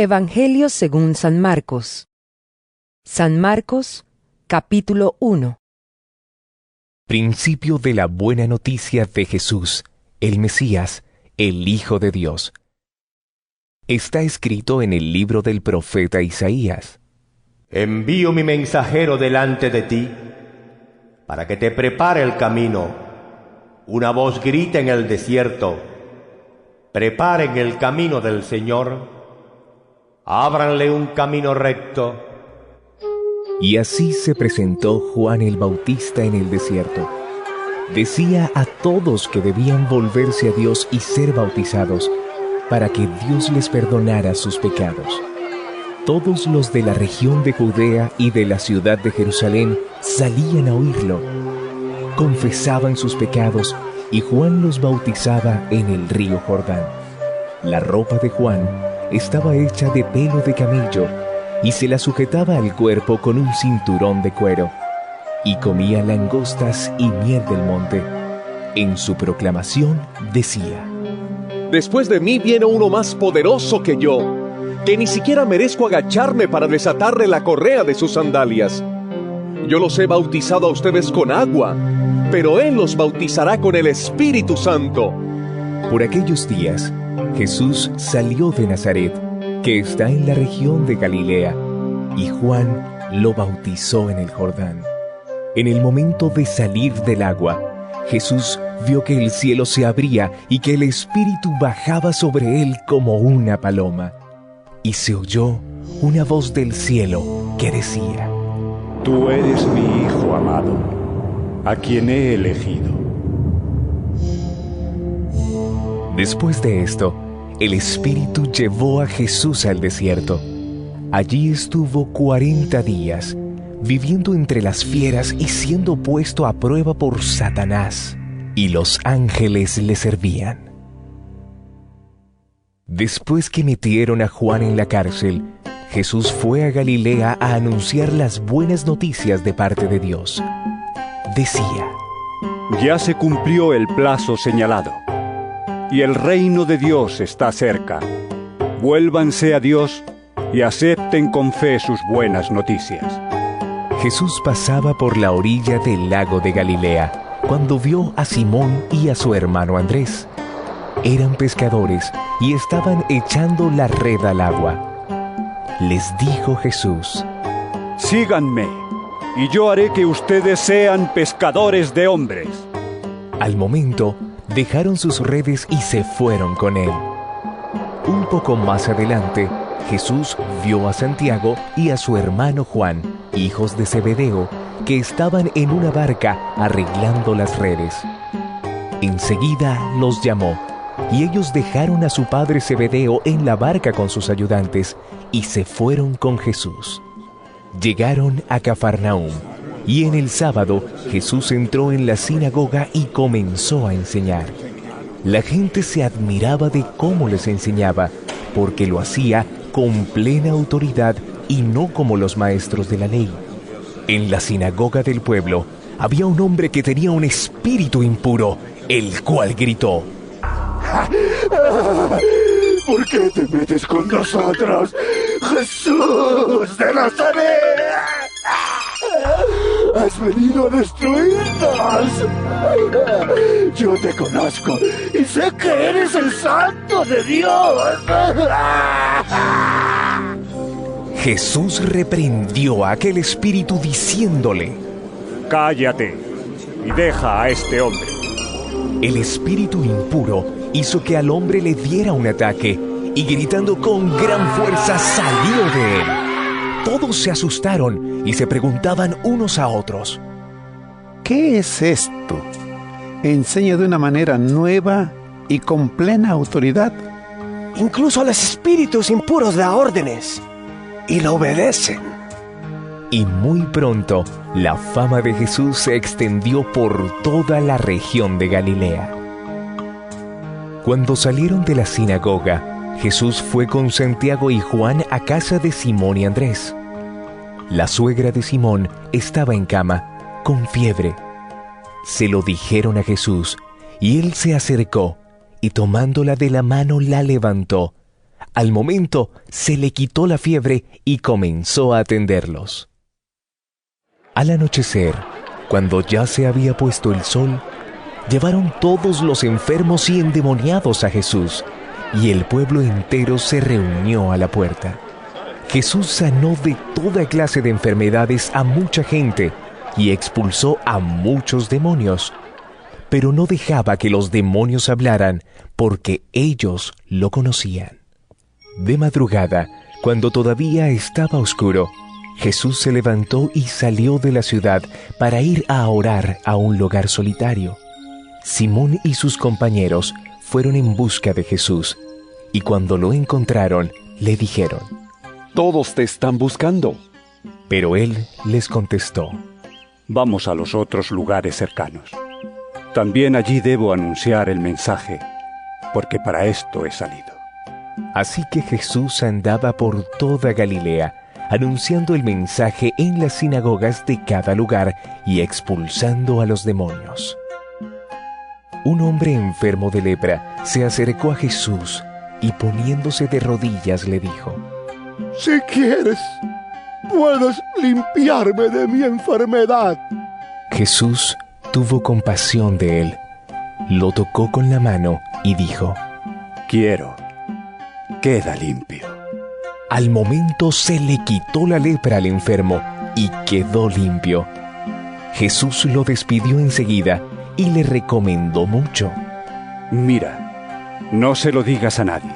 Evangelio según San Marcos. San Marcos, capítulo 1. Principio de la buena noticia de Jesús, el Mesías, el Hijo de Dios. Está escrito en el libro del profeta Isaías. Envío mi mensajero delante de ti para que te prepare el camino. Una voz grita en el desierto, preparen el camino del Señor, ábranle un camino recto. Y así se presentó Juan el Bautista en el desierto. Decía a todos que debían volverse a Dios y ser bautizados, para que Dios les perdonara sus pecados. Todos los de la región de Judea y de la ciudad de Jerusalén salían a oírlo. Confesaban sus pecados y Juan los bautizaba en el río Jordán. La ropa de Juan estaba hecha de pelo de camello y se la sujetaba al cuerpo con un cinturón de cuero, y comía langostas y miel del monte. En su proclamación decía, Después de mí viene uno más poderoso que yo, que ni siquiera merezco agacharme para desatarle la correa de sus sandalias. Yo los he bautizado a ustedes con agua, pero Él los bautizará con el Espíritu Santo. Por aquellos días, Jesús salió de Nazaret, que está en la región de Galilea, y Juan lo bautizó en el Jordán. En el momento de salir del agua, Jesús vio que el cielo se abría y que el Espíritu bajaba sobre él como una paloma. Y se oyó una voz del cielo que decía, Tú eres mi Hijo amado, a quien he elegido. Después de esto, el Espíritu llevó a Jesús al desierto. Allí estuvo cuarenta días, viviendo entre las fieras y siendo puesto a prueba por Satanás, y los ángeles le servían. Después que metieron a Juan en la cárcel, Jesús fue a Galilea a anunciar las buenas noticias de parte de Dios. Decía, Ya se cumplió el plazo señalado, y el reino de Dios está cerca. Vuélvanse a Dios y acepten con fe sus buenas noticias. Jesús pasaba por la orilla del lago de Galilea cuando vio a Simón y a su hermano Andrés. Eran pescadores y estaban echando la red al agua. Les dijo Jesús, Síganme, y yo haré que ustedes sean pescadores de hombres. Al momento, dejaron sus redes y se fueron con él. Un poco más adelante, Jesús vio a Santiago y a su hermano Juan, hijos de Zebedeo, que estaban en una barca arreglando las redes. Enseguida los llamó, y ellos dejaron a su padre Zebedeo en la barca con sus ayudantes y se fueron con Jesús. Llegaron a Cafarnaúm, y en el sábado Jesús entró en la sinagoga y comenzó a enseñar. La gente se admiraba de cómo les enseñaba, porque lo hacía con plena autoridad y no como los maestros de la ley. En la sinagoga del pueblo había un hombre que tenía un espíritu impuro, el cual gritó, ¿Por qué te metes con nosotros, Jesús de Nazaret? Has venido a destruirnos. Yo te conozco y sé que eres el santo de Dios. Jesús reprendió a aquel espíritu diciéndole, Cállate y deja a este hombre. El espíritu impuro hizo que al hombre le diera un ataque y gritando con gran fuerza salió de él. Todos se asustaron y se preguntaban unos a otros, ¿Qué es esto? Enseña de una manera nueva y con plena autoridad. Incluso a los espíritus impuros da órdenes y lo obedecen. Y muy pronto la fama de Jesús se extendió por toda la región de Galilea. Cuando salieron de la sinagoga, Jesús fue con Santiago y Juan a casa de Simón y Andrés. La suegra de Simón estaba en cama, con fiebre. Se lo dijeron a Jesús, y él se acercó, y tomándola de la mano la levantó, Al momento se le quitó la fiebre y comenzó a atenderlos. Al anochecer, cuando ya se había puesto el sol, llevaron todos los enfermos y endemoniados a Jesús, y el pueblo entero se reunió a la puerta. Jesús sanó de toda clase de enfermedades a mucha gente y expulsó a muchos demonios, pero no dejaba que los demonios hablaran porque ellos lo conocían. De madrugada, cuando todavía estaba oscuro, Jesús se levantó y salió de la ciudad para ir a orar a un lugar solitario. Simón y sus compañeros fueron en busca de Jesús, y cuando lo encontraron, le dijeron, Todos te están buscando. Pero él les contestó, Vamos a los otros lugares cercanos. También allí debo anunciar el mensaje, porque para esto he salido. Así que Jesús andaba por toda Galilea, anunciando el mensaje en las sinagogas de cada lugar y expulsando a los demonios. Un hombre enfermo de lepra se acercó a Jesús y poniéndose de rodillas le dijo, Si quieres, puedes limpiarme de mi enfermedad. Jesús tuvo compasión de él, lo tocó con la mano y dijo, Quiero, queda limpio. Al momento se le quitó la lepra al enfermo y quedó limpio. Jesús lo despidió enseguida y le recomendó mucho. Mira, no se lo digas a nadie.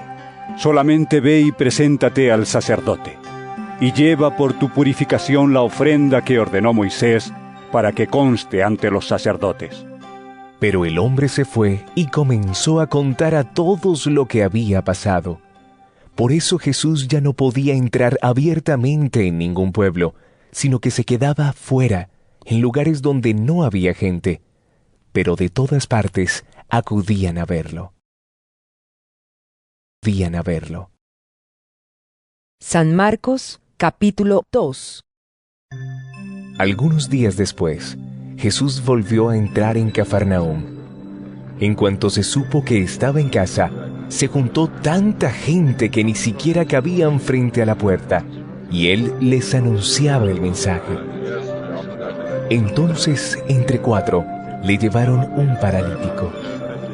Solamente ve y preséntate al sacerdote, y lleva por tu purificación la ofrenda que ordenó Moisés para que conste ante los sacerdotes. Pero el hombre se fue y comenzó a contar a todos lo que había pasado. Por eso Jesús ya no podía entrar abiertamente en ningún pueblo, sino que se quedaba fuera, en lugares donde no había gente, pero de todas partes acudían a verlo. Acudían a verlo. San Marcos capítulo 2 Algunos días después, Jesús volvió a entrar en Cafarnaúm. En cuanto se supo que estaba en casa, se juntó tanta gente que ni siquiera cabían frente a la puerta, y él les anunciaba el mensaje. Entonces, entre cuatro, le llevaron un paralítico.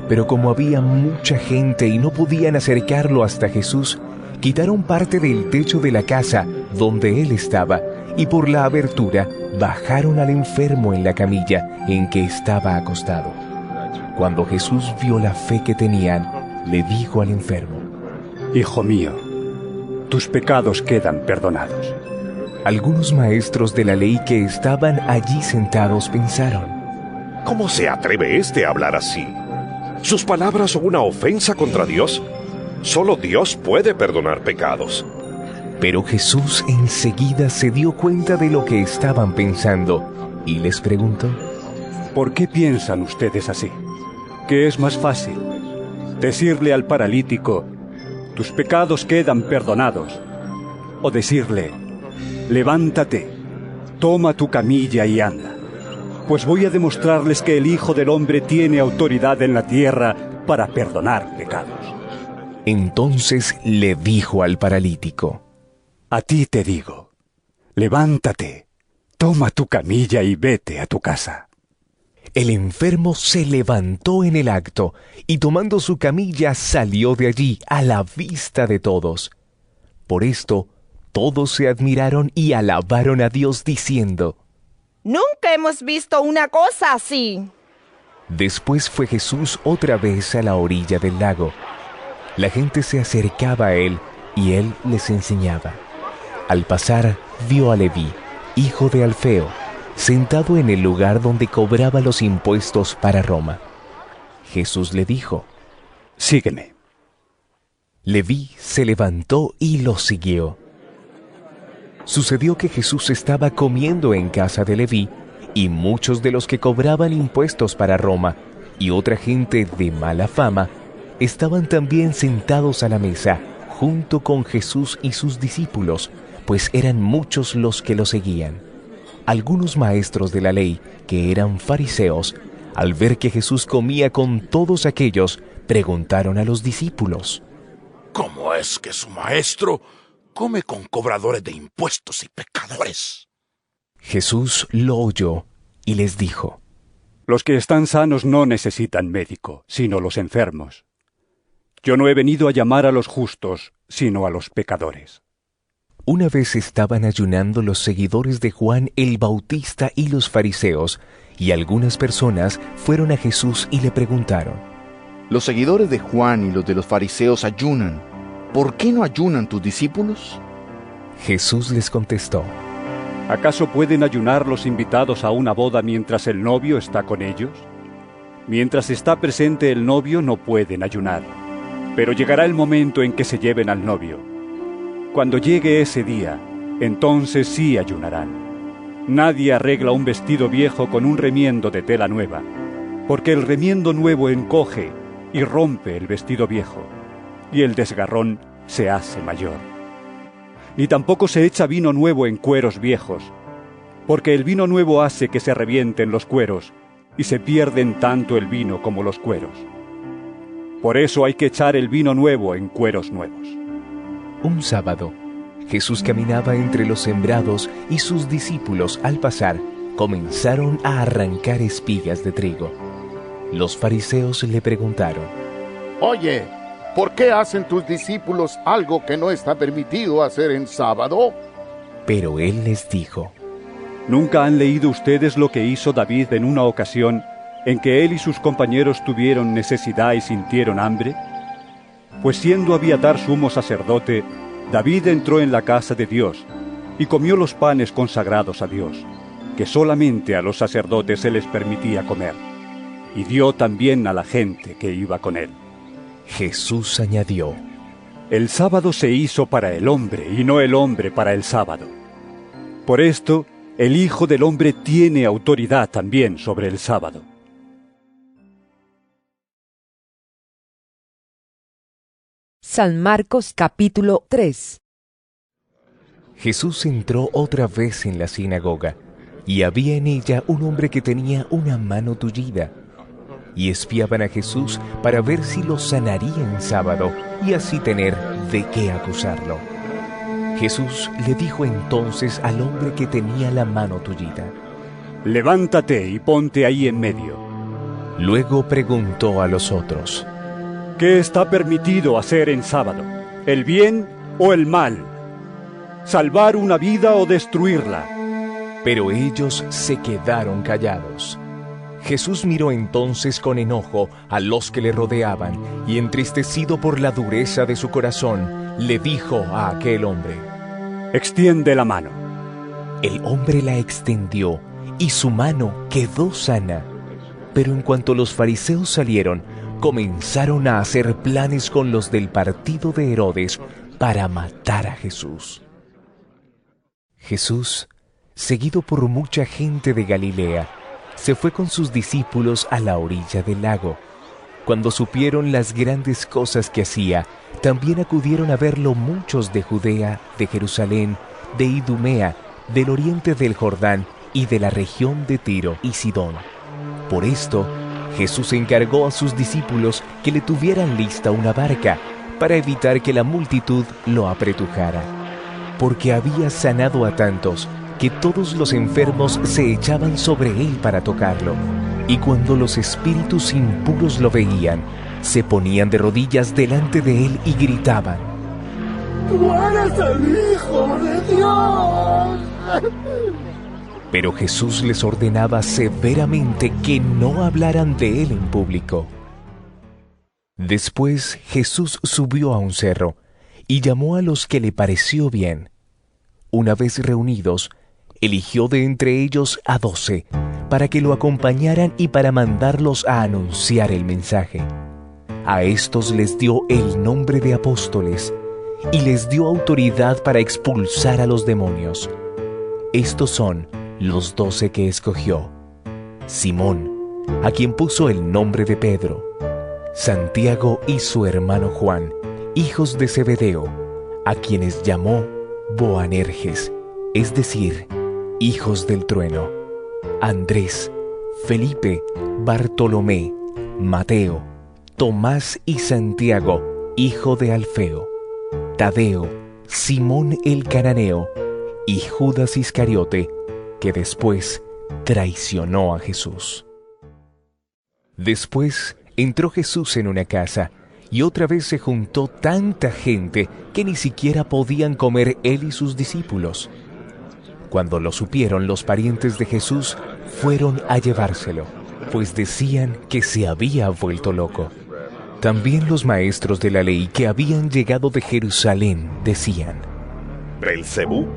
Pero como había mucha gente y no podían acercarlo hasta Jesús, quitaron parte del techo de la casa donde él estaba y por la abertura bajaron al enfermo en la camilla en que estaba acostado. Cuando Jesús vio la fe que tenían, le dijo al enfermo, Hijo mío, tus pecados quedan perdonados. Algunos maestros de la ley que estaban allí sentados pensaron, ¿Cómo se atreve éste a hablar así? ¿Sus palabras son una ofensa contra Dios? Solo Dios puede perdonar pecados. Pero Jesús enseguida se dio cuenta de lo que estaban pensando y les preguntó, ¿Por qué piensan ustedes así? ¿Qué es más fácil? Decirle al paralítico, tus pecados quedan perdonados. O decirle, levántate, toma tu camilla y anda. Pues voy a demostrarles que el Hijo del Hombre tiene autoridad en la tierra para perdonar pecados. Entonces le dijo al paralítico, A ti te digo, levántate, toma tu camilla y vete a tu casa. El enfermo se levantó en el acto y tomando su camilla salió de allí a la vista de todos. Por esto, todos se admiraron y alabaron a Dios diciendo, Nunca hemos visto una cosa así. Después fue Jesús otra vez a la orilla del lago. La gente se acercaba a él y él les enseñaba. Al pasar, vio a Leví, hijo de Alfeo, sentado en el lugar donde cobraba los impuestos para Roma. Jesús le dijo, Sígueme. Leví se levantó y lo siguió. Sucedió que Jesús estaba comiendo en casa de Leví y muchos de los que cobraban impuestos para Roma y otra gente de mala fama estaban también sentados a la mesa junto con Jesús y sus discípulos, pues eran muchos los que lo seguían. Algunos maestros de la ley, que eran fariseos, al ver que Jesús comía con todos aquellos, preguntaron a los discípulos, ¿Cómo es que su maestro come con cobradores de impuestos y pecadores? Jesús lo oyó y les dijo, Los que están sanos no necesitan médico, sino los enfermos. Yo no he venido a llamar a los justos, sino a los pecadores. Una vez estaban ayunando los seguidores de Juan el Bautista y los fariseos, y algunas personas fueron a Jesús y le preguntaron, Los seguidores de Juan y los de los fariseos ayunan. ¿Por qué no ayunan tus discípulos? Jesús les contestó, ¿Acaso pueden ayunar los invitados a una boda mientras el novio está con ellos? Mientras está presente el novio no pueden ayunar, pero llegará el momento en que se lleven al novio. Cuando llegue ese día, entonces sí ayunarán. Nadie arregla un vestido viejo con un remiendo de tela nueva, porque el remiendo nuevo encoge y rompe el vestido viejo, y el desgarrón se hace mayor. Y tampoco se echa vino nuevo en cueros viejos, porque el vino nuevo hace que se revienten los cueros, y se pierden tanto el vino como los cueros. Por eso hay que echar el vino nuevo en cueros nuevos. Un sábado, Jesús caminaba entre los sembrados y sus discípulos al pasar comenzaron a arrancar espigas de trigo. Los fariseos le preguntaron, Oye, ¿por qué hacen tus discípulos algo que no está permitido hacer en sábado? Pero él les dijo, ¿Nunca han leído ustedes lo que hizo David en una ocasión en que él y sus compañeros tuvieron necesidad y sintieron hambre? Pues siendo Abiatar sumo sacerdote, David entró en la casa de Dios y comió los panes consagrados a Dios, que solamente a los sacerdotes se les permitía comer, y dio también a la gente que iba con él. Jesús añadió, El sábado se hizo para el hombre y no el hombre para el sábado. Por esto, el Hijo del Hombre tiene autoridad también sobre el sábado. San Marcos capítulo 3 Jesús entró otra vez en la sinagoga, y había en ella un hombre que tenía una mano tullida. Y espiaban a Jesús para ver si lo sanaría en sábado, y así tener de qué acusarlo. Jesús le dijo entonces al hombre que tenía la mano tullida, Levántate y ponte ahí en medio. Luego preguntó a los otros, ¿Qué está permitido hacer en sábado? ¿El bien o el mal? ¿Salvar una vida o destruirla? Pero ellos se quedaron callados. Jesús miró entonces con enojo a los que le rodeaban y entristecido por la dureza de su corazón, le dijo a aquel hombre, Extiende la mano. El hombre la extendió y su mano quedó sana. Pero en cuanto los fariseos salieron, comenzaron a hacer planes con los del partido de Herodes para matar a Jesús. Jesús, seguido por mucha gente de Galilea, se fue con sus discípulos a la orilla del lago. Cuando supieron las grandes cosas que hacía, también acudieron a verlo muchos de Judea, de Jerusalén, de Idumea, del oriente del Jordán y de la región de Tiro y Sidón. Por esto, Jesús encargó a sus discípulos que le tuvieran lista una barca para evitar que la multitud lo apretujara, porque había sanado a tantos que todos los enfermos se echaban sobre él para tocarlo, y cuando los espíritus impuros lo veían, se ponían de rodillas delante de él y gritaban, ¡Tú eres el Hijo de Dios! Pero Jesús les ordenaba severamente que no hablaran de él en público. Después Jesús subió a un cerro y llamó a los que le pareció bien. Una vez reunidos, eligió de entre ellos a doce para que lo acompañaran y para mandarlos a anunciar el mensaje. A estos les dio el nombre de apóstoles y les dio autoridad para expulsar a los demonios. Estos son los doce que escogió. Simón, a quien puso el nombre de Pedro. Santiago y su hermano Juan, hijos de Zebedeo, a quienes llamó Boanerges, es decir, hijos del trueno. Andrés, Felipe, Bartolomé, Mateo, Tomás y Santiago, hijo de Alfeo, Tadeo, Simón el cananeo y Judas Iscariote, que después traicionó a Jesús. Después entró Jesús en una casa y otra vez se juntó tanta gente que ni siquiera podían comer él y sus discípulos. Cuando lo supieron los parientes de Jesús, fueron a llevárselo, pues decían que se había vuelto loco. También los maestros de la ley que habían llegado de Jerusalén decían, Belcebú,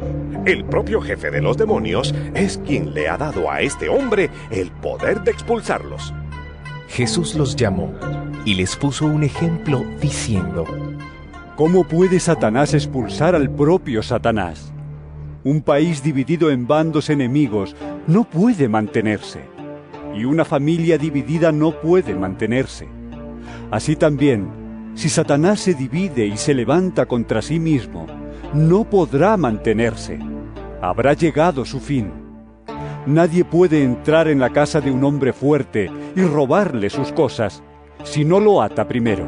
el propio jefe de los demonios, es quien le ha dado a este hombre el poder de expulsarlos. Jesús los llamó y les puso un ejemplo diciendo, ¿Cómo puede Satanás expulsar al propio Satanás? Un país dividido en bandos enemigos no puede mantenerse, y una familia dividida no puede mantenerse. Así también, si Satanás se divide y se levanta contra sí mismo, no podrá mantenerse. Habrá llegado su fin. Nadie puede entrar en la casa de un hombre fuerte y robarle sus cosas si no lo ata primero.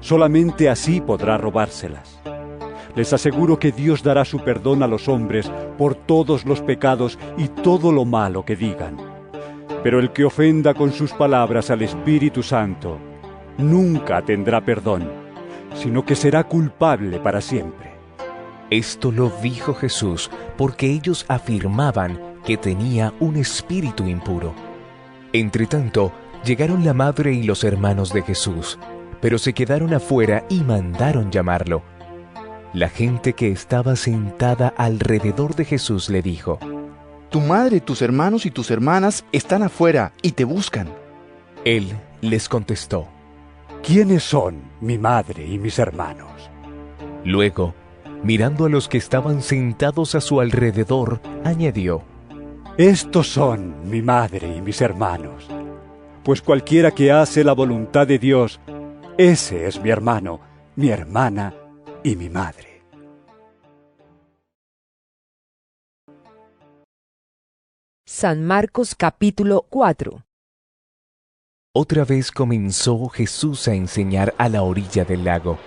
Solamente así podrá robárselas. Les aseguro que Dios dará su perdón a los hombres por todos los pecados y todo lo malo que digan. Pero el que ofenda con sus palabras al Espíritu Santo nunca tendrá perdón, sino que será culpable para siempre. Esto lo dijo Jesús porque ellos afirmaban que tenía un espíritu impuro. Entretanto, llegaron la madre y los hermanos de Jesús, pero se quedaron afuera y mandaron llamarlo. La gente que estaba sentada alrededor de Jesús le dijo, Tu madre, tus hermanos y tus hermanas están afuera y te buscan. Él les contestó, ¿Quiénes son mi madre y mis hermanos? Luego, mirando a los que estaban sentados a su alrededor, añadió, Estos son mi madre y mis hermanos. Pues cualquiera que hace la voluntad de Dios, ese es mi hermano, mi hermana y mi madre. San Marcos capítulo 4 Otra vez comenzó Jesús a enseñar a la orilla del lago.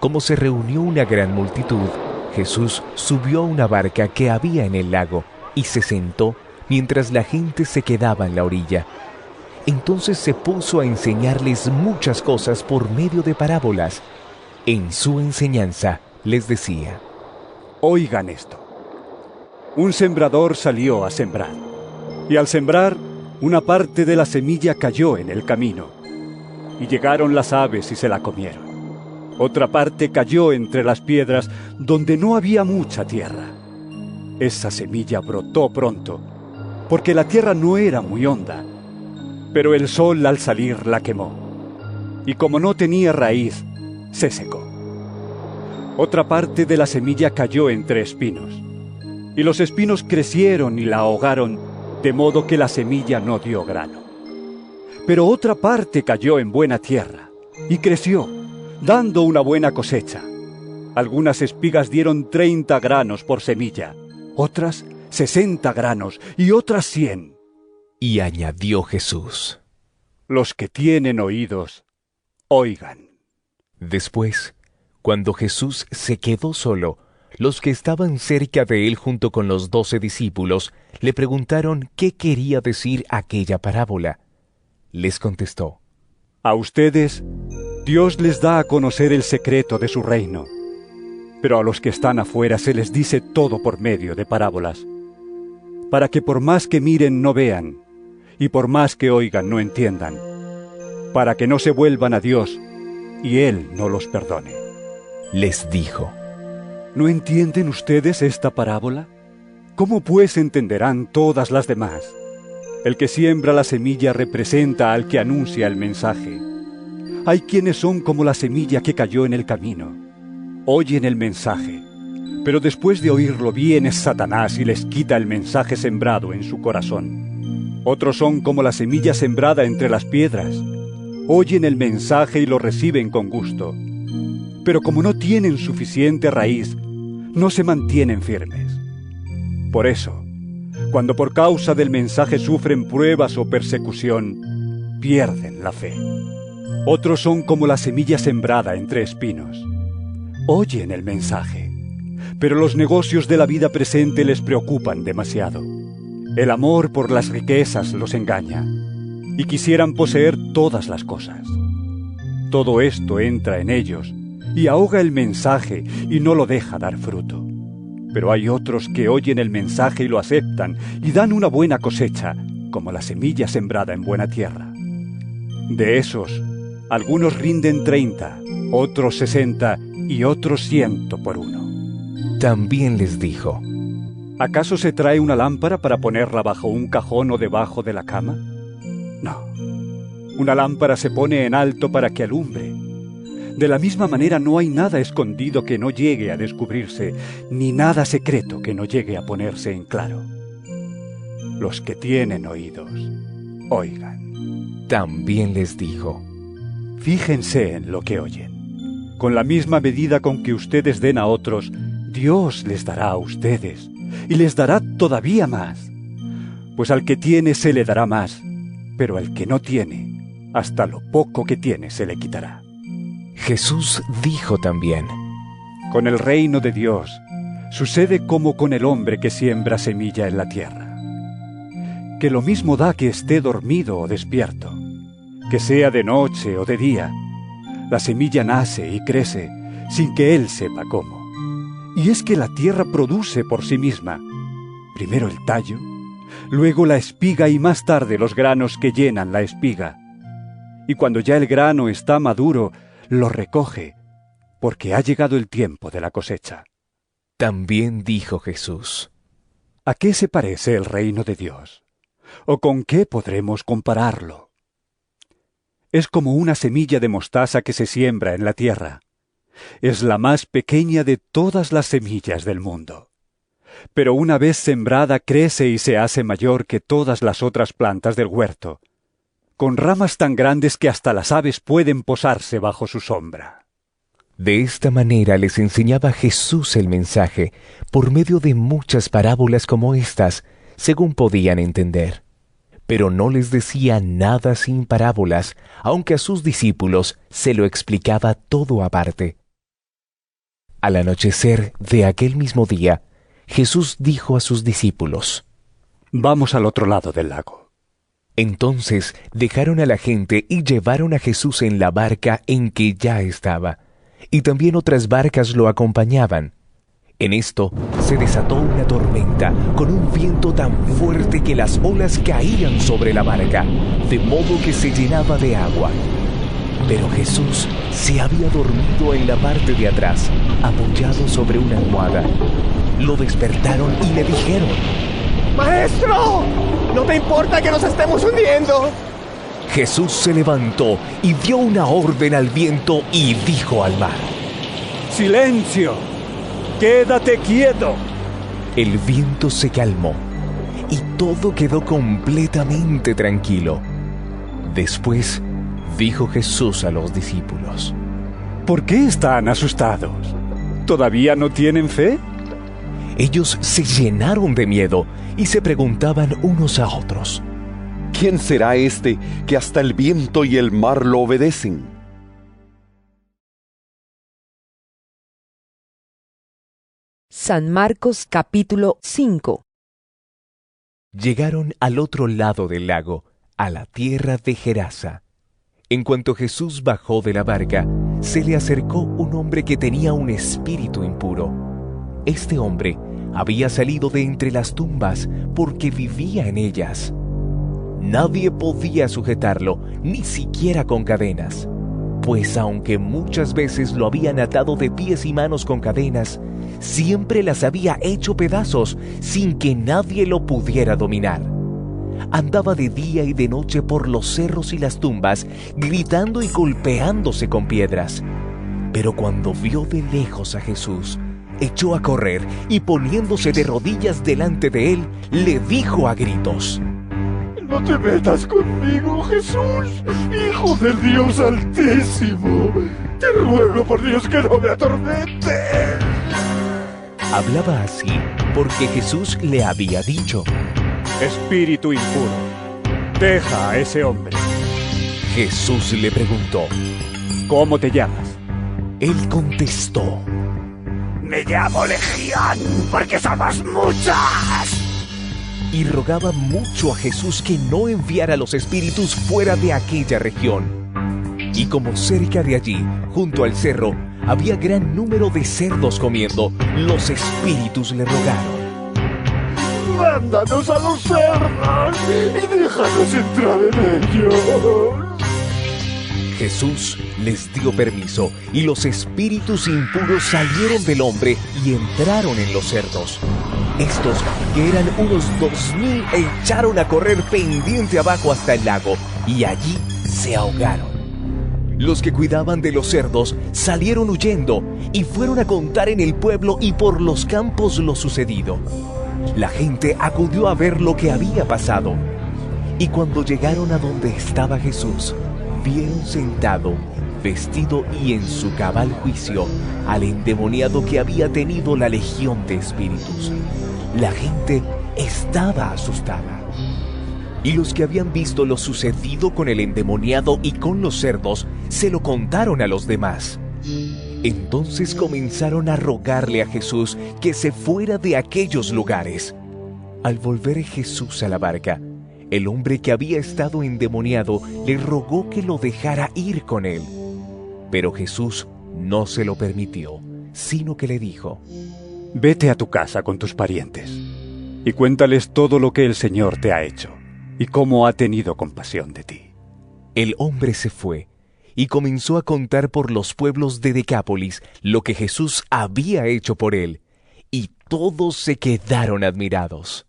Como se reunió una gran multitud, Jesús subió a una barca que había en el lago y se sentó mientras la gente se quedaba en la orilla. Entonces se puso a enseñarles muchas cosas por medio de parábolas. En su enseñanza les decía, Oigan esto. Un sembrador salió a sembrar, y al sembrar, una parte de la semilla cayó en el camino, y llegaron las aves y se la comieron. Otra parte cayó entre las piedras donde no había mucha tierra. Esa semilla brotó pronto, porque la tierra no era muy honda, pero el sol al salir la quemó, y como no tenía raíz, se secó. Otra parte de la semilla cayó entre espinos, y los espinos crecieron y la ahogaron, de modo que la semilla no dio grano. Pero otra parte cayó en buena tierra, y creció, dando una buena cosecha. Algunas espigas dieron treinta granos por semilla, otras sesenta granos y otras cien. Y añadió Jesús, Los que tienen oídos, oigan. Después, cuando Jesús se quedó solo, los que estaban cerca de él junto con los doce discípulos le preguntaron qué quería decir aquella parábola. Les contestó, A ustedes Dios les da a conocer el secreto de su reino, pero a los que están afuera se les dice todo por medio de parábolas, para que por más que miren no vean, y por más que oigan no entiendan, para que no se vuelvan a Dios y Él no los perdone. Les dijo, ¿No entienden ustedes esta parábola? ¿Cómo pues entenderán todas las demás? El que siembra la semilla representa al que anuncia el mensaje. Hay quienes son como la semilla que cayó en el camino. Oyen el mensaje, pero después de oírlo viene Satanás y les quita el mensaje sembrado en su corazón. Otros son como la semilla sembrada entre las piedras. Oyen el mensaje y lo reciben con gusto. Pero como no tienen suficiente raíz, no se mantienen firmes. Por eso, cuando por causa del mensaje sufren pruebas o persecución, pierden la fe. Otros son como la semilla sembrada entre espinos. Oyen el mensaje, pero los negocios de la vida presente les preocupan demasiado. El amor por las riquezas los engaña y quisieran poseer todas las cosas. Todo esto entra en ellos y ahoga el mensaje y no lo deja dar fruto. Pero hay otros que oyen el mensaje y lo aceptan y dan una buena cosecha, como la semilla sembrada en buena tierra. De esos, algunos rinden treinta, otros sesenta y otros ciento por uno. También les dijo, ¿acaso se trae una lámpara para ponerla bajo un cajón o debajo de la cama? Una lámpara se pone en alto para que alumbre. De la misma manera no hay nada escondido que no llegue a descubrirse, ni nada secreto que no llegue a ponerse en claro. Los que tienen oídos, oigan. También les dijo, Fíjense en lo que oyen. Con la misma medida con que ustedes den a otros, Dios les dará a ustedes, y les dará todavía más. Pues al que tiene se le dará más, pero al que no tiene, hasta lo poco que tiene se le quitará. Jesús dijo también, Con el reino de Dios sucede como con el hombre que siembra semilla en la tierra. Que lo mismo da que esté dormido o despierto, que sea de noche o de día. La semilla nace y crece sin que él sepa cómo. Y es que la tierra produce por sí misma, primero el tallo, luego la espiga y más tarde los granos que llenan la espiga. Y cuando ya el grano está maduro, lo recoge, porque ha llegado el tiempo de la cosecha. También dijo Jesús, ¿A qué se parece el reino de Dios? ¿O con qué podremos compararlo? Es como una semilla de mostaza que se siembra en la tierra. Es la más pequeña de todas las semillas del mundo. Pero una vez sembrada crece y se hace mayor que todas las otras plantas del huerto, con ramas tan grandes que hasta las aves pueden posarse bajo su sombra. De esta manera les enseñaba Jesús el mensaje por medio de muchas parábolas como estas, según podían entender. Pero no les decía nada sin parábolas, aunque a sus discípulos se lo explicaba todo aparte. Al anochecer de aquel mismo día, Jesús dijo a sus discípulos, Vamos al otro lado del lago. Entonces dejaron a la gente y llevaron a Jesús en la barca en que ya estaba, y también otras barcas lo acompañaban. En esto se desató una tormenta con un viento tan fuerte que las olas caían sobre la barca, de modo que se llenaba de agua. Pero Jesús se había dormido en la parte de atrás, apoyado sobre una almohada. Lo despertaron y le dijeron, ¡Maestro! ¿No te importa que nos estemos hundiendo? Jesús se levantó y dio una orden al viento y dijo al mar, ¡Silencio! ¡Quédate quieto! El viento se calmó y todo quedó completamente tranquilo. Después dijo Jesús a los discípulos, ¿Por qué están asustados? ¿Todavía no tienen fe? Ellos se llenaron de miedo y se preguntaban unos a otros, ¿quién será este que hasta el viento y el mar lo obedecen? San Marcos capítulo 5 Llegaron al otro lado del lago, a la tierra de Gerasa. En cuanto Jesús bajó de la barca, se le acercó un hombre que tenía un espíritu impuro. Este hombre había salido de entre las tumbas porque vivía en ellas. Nadie podía sujetarlo, ni siquiera con cadenas, pues aunque muchas veces lo habían atado de pies y manos con cadenas, siempre las había hecho pedazos sin que nadie lo pudiera dominar. Andaba de día y de noche por los cerros y las tumbas, gritando y golpeándose con piedras. Pero cuando vio de lejos a Jesús, echó a correr y poniéndose de rodillas delante de él, le dijo a gritos, No te metas conmigo, Jesús, Hijo del Dios Altísimo. Te ruego por Dios que no me atormentes. Hablaba así porque Jesús le había dicho, Espíritu impuro, deja a ese hombre. Jesús le preguntó, ¿Cómo te llamas? Él contestó, Me llamo Legión porque somos muchas. y rogaba mucho a Jesús que no enviara los espíritus fuera de aquella región. Y como cerca de allí, junto al cerro, había gran número de cerdos comiendo, los espíritus le rogaron. Mándanos a los cerdos y déjanos entrar en ellos. Jesús les dio permiso y los espíritus impuros salieron del hombre y entraron en los cerdos. Estos, que eran unos dos mil, echaron a correr pendiente abajo hasta el lago y allí se ahogaron. Los que cuidaban de los cerdos salieron huyendo y fueron a contar en el pueblo y por los campos lo sucedido. La gente acudió a ver lo que había pasado. Y cuando llegaron a donde estaba Jesús, vieron sentado, vestido y en su cabal juicio, al endemoniado que había tenido la legión de espíritus. La gente estaba asustada. Y los que habían visto lo sucedido con el endemoniado y con los cerdos, se lo contaron a los demás. Entonces comenzaron a rogarle a Jesús que se fuera de aquellos lugares. Al volver Jesús a la barca, el hombre que había estado endemoniado le rogó que lo dejara ir con él. Pero Jesús no se lo permitió, sino que le dijo, Vete a tu casa con tus parientes y cuéntales todo lo que el Señor te ha hecho y cómo ha tenido compasión de ti. El hombre se fue y comenzó a contar por los pueblos de Decápolis lo que Jesús había hecho por él, y todos se quedaron admirados.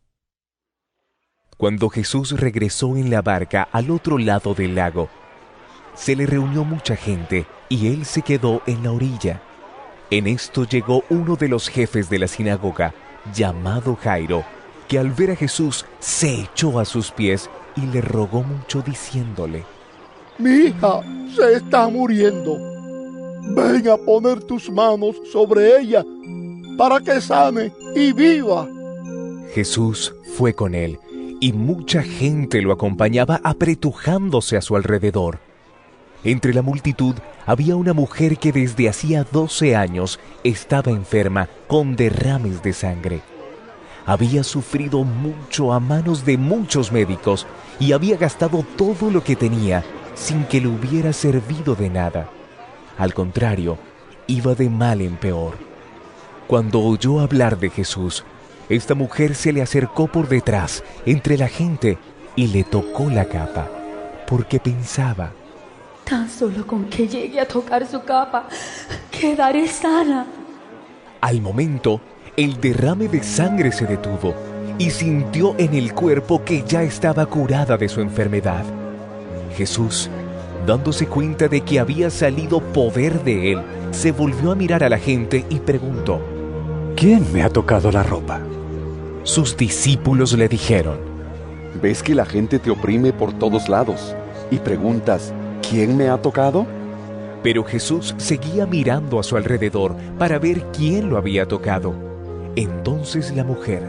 Cuando Jesús regresó en la barca al otro lado del lago, se le reunió mucha gente y él se quedó en la orilla. En esto llegó uno de los jefes de la sinagoga, llamado Jairo, que al ver a Jesús se echó a sus pies y le rogó mucho diciéndole, Mi hija se está muriendo. Ven a poner tus manos sobre ella para que sane y viva. Jesús fue con él, y mucha gente lo acompañaba apretujándose a su alrededor. Entre la multitud había una mujer que desde hacía doce años estaba enferma con derrames de sangre. Había sufrido mucho a manos de muchos médicos y había gastado todo lo que tenía sin que le hubiera servido de nada. Al contrario, iba de mal en peor. Cuando oyó hablar de Jesús, esta mujer se le acercó por detrás, entre la gente, y le tocó la capa, porque pensaba, Tan solo con que llegue a tocar su capa, quedaré sana. al momento, el derrame de sangre se detuvo y sintió en el cuerpo que ya estaba curada de su enfermedad. Jesús, dándose cuenta de que había salido poder de él, se volvió a mirar a la gente y preguntó, ¿Quién me ha tocado la ropa? Sus discípulos le dijeron, ¿Ves que la gente te oprime por todos lados y preguntas, ¿quién me ha tocado? Pero Jesús seguía mirando a su alrededor para ver quién lo había tocado. Entonces la mujer,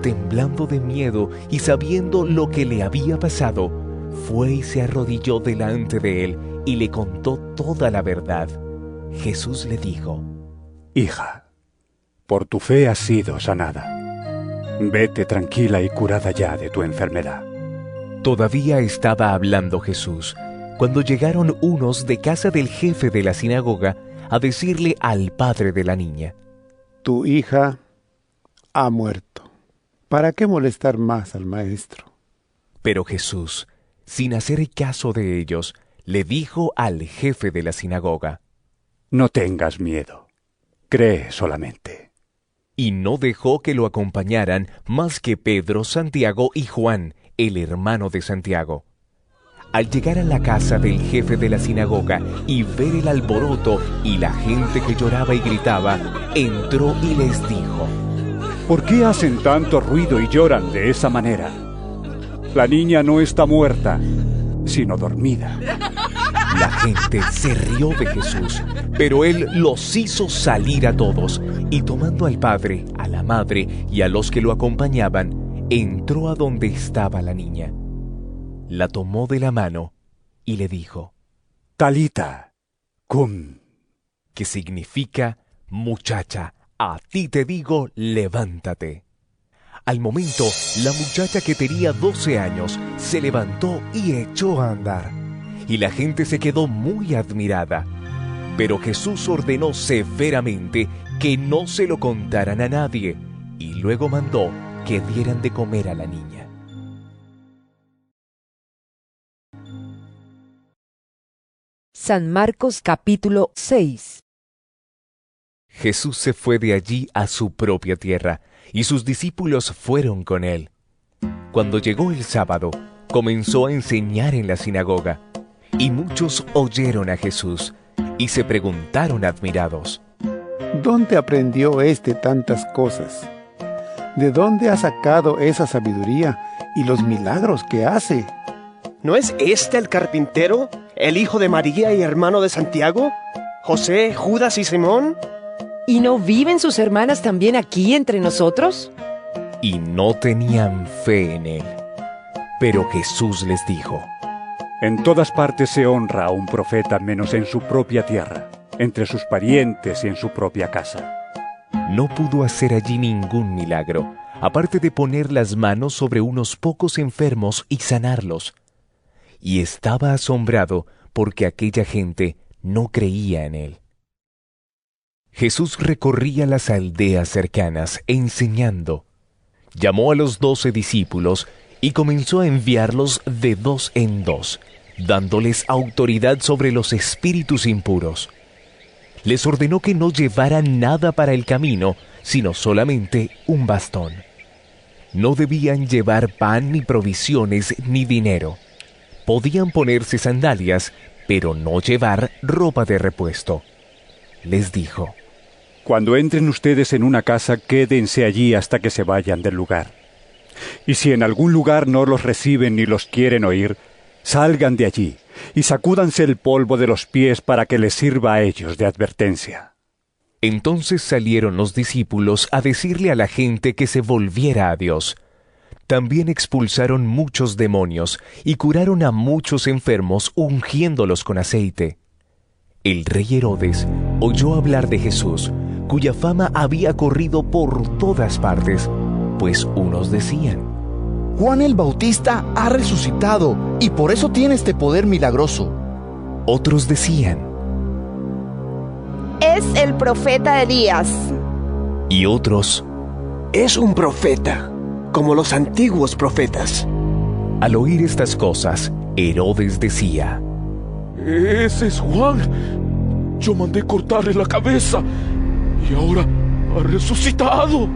temblando de miedo y sabiendo lo que le había pasado, fue y se arrodilló delante de él y le contó toda la verdad. Jesús le dijo, Hija, por tu fe has sido sanada. Vete tranquila y curada ya de tu enfermedad. Todavía estaba hablando Jesús cuando llegaron unos de casa del jefe de la sinagoga a decirle al padre de la niña, Tu hija ha muerto. ¿Para qué molestar más al maestro? Pero Jesús, sin hacer caso de ellos, le dijo al jefe de la sinagoga, No tengas miedo. Cree solamente. Y no dejó que lo acompañaran más que Pedro, Santiago y Juan, el hermano de Santiago. Al llegar a la casa del jefe de la sinagoga y ver el alboroto y la gente que lloraba y gritaba, entró y les dijo, ¿Por qué hacen tanto ruido y lloran de esa manera? La niña no está muerta, sino dormida. La gente se rió de Jesús, pero él los hizo salir a todos y tomando al padre, a la madre y a los que lo acompañaban, entró a donde estaba la niña. La tomó de la mano y le dijo, Talita, cum, que significa, muchacha, a ti te digo, levántate. Al momento, la muchacha que tenía 12 años se levantó y echó a andar, y la gente se quedó muy admirada. Pero Jesús ordenó severamente que no se lo contaran a nadie, y luego mandó que dieran de comer a la niña. San Marcos capítulo 6 Jesús se fue de allí a su propia tierra, y sus discípulos fueron con él. Cuando llegó el sábado, comenzó a enseñar en la sinagoga, y muchos oyeron a Jesús, y se preguntaron admirados, ¿Dónde aprendió éste tantas cosas? ¿De dónde ha sacado esa sabiduría y los milagros que hace? ¿No es este el carpintero, el hijo de María y hermano de Santiago? ¿José, Judas y Simón? ¿Y no viven sus hermanas también aquí entre nosotros? y no tenían fe en él. Pero Jesús les dijo, En todas partes se honra a un profeta menos en su propia tierra, entre sus parientes y en su propia casa. no pudo hacer allí ningún milagro, aparte de poner las manos sobre unos pocos enfermos y sanarlos. Y estaba asombrado porque aquella gente no creía en él. Jesús recorría las aldeas cercanas enseñando. Llamó a los doce discípulos y comenzó a enviarlos de dos en dos, dándoles autoridad sobre los espíritus impuros. Les ordenó que no llevaran nada para el camino, sino solamente un bastón. No debían llevar pan ni provisiones ni dinero. Podían ponerse sandalias, pero no llevar ropa de repuesto. Les dijo, Cuando entren ustedes en una casa, quédense allí hasta que se vayan del lugar. Y si en algún lugar no los reciben ni los quieren oír, salgan de allí y sacúdanse el polvo de los pies para que les sirva a ellos de advertencia. Entonces salieron los discípulos a decirle a la gente que se volviera a Dios. También expulsaron muchos demonios y curaron a muchos enfermos ungiéndolos con aceite. El rey Herodes oyó hablar de Jesús, cuya fama había corrido por todas partes, pues unos decían, Juan el Bautista ha resucitado y por eso tiene este poder milagroso. otros decían, Es el profeta Elías. y otros, Es un profeta, como los antiguos profetas. al oír estas cosas, Herodes decía, Ese es Juan. Yo mandé cortarle la cabeza y ahora ha resucitado.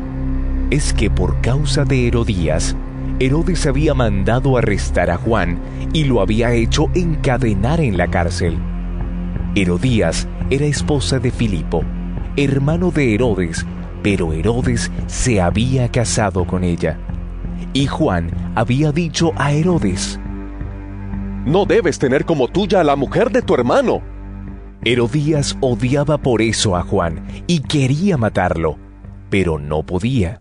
Es que por causa de Herodías, Herodes había mandado arrestar a Juan y lo había hecho encadenar en la cárcel. Herodías era esposa de Filipo, hermano de Herodes, pero Herodes se había casado con ella. Y Juan había dicho a Herodes, No debes tener como tuya a la mujer de tu hermano. Herodías odiaba por eso a Juan y quería matarlo, pero no podía,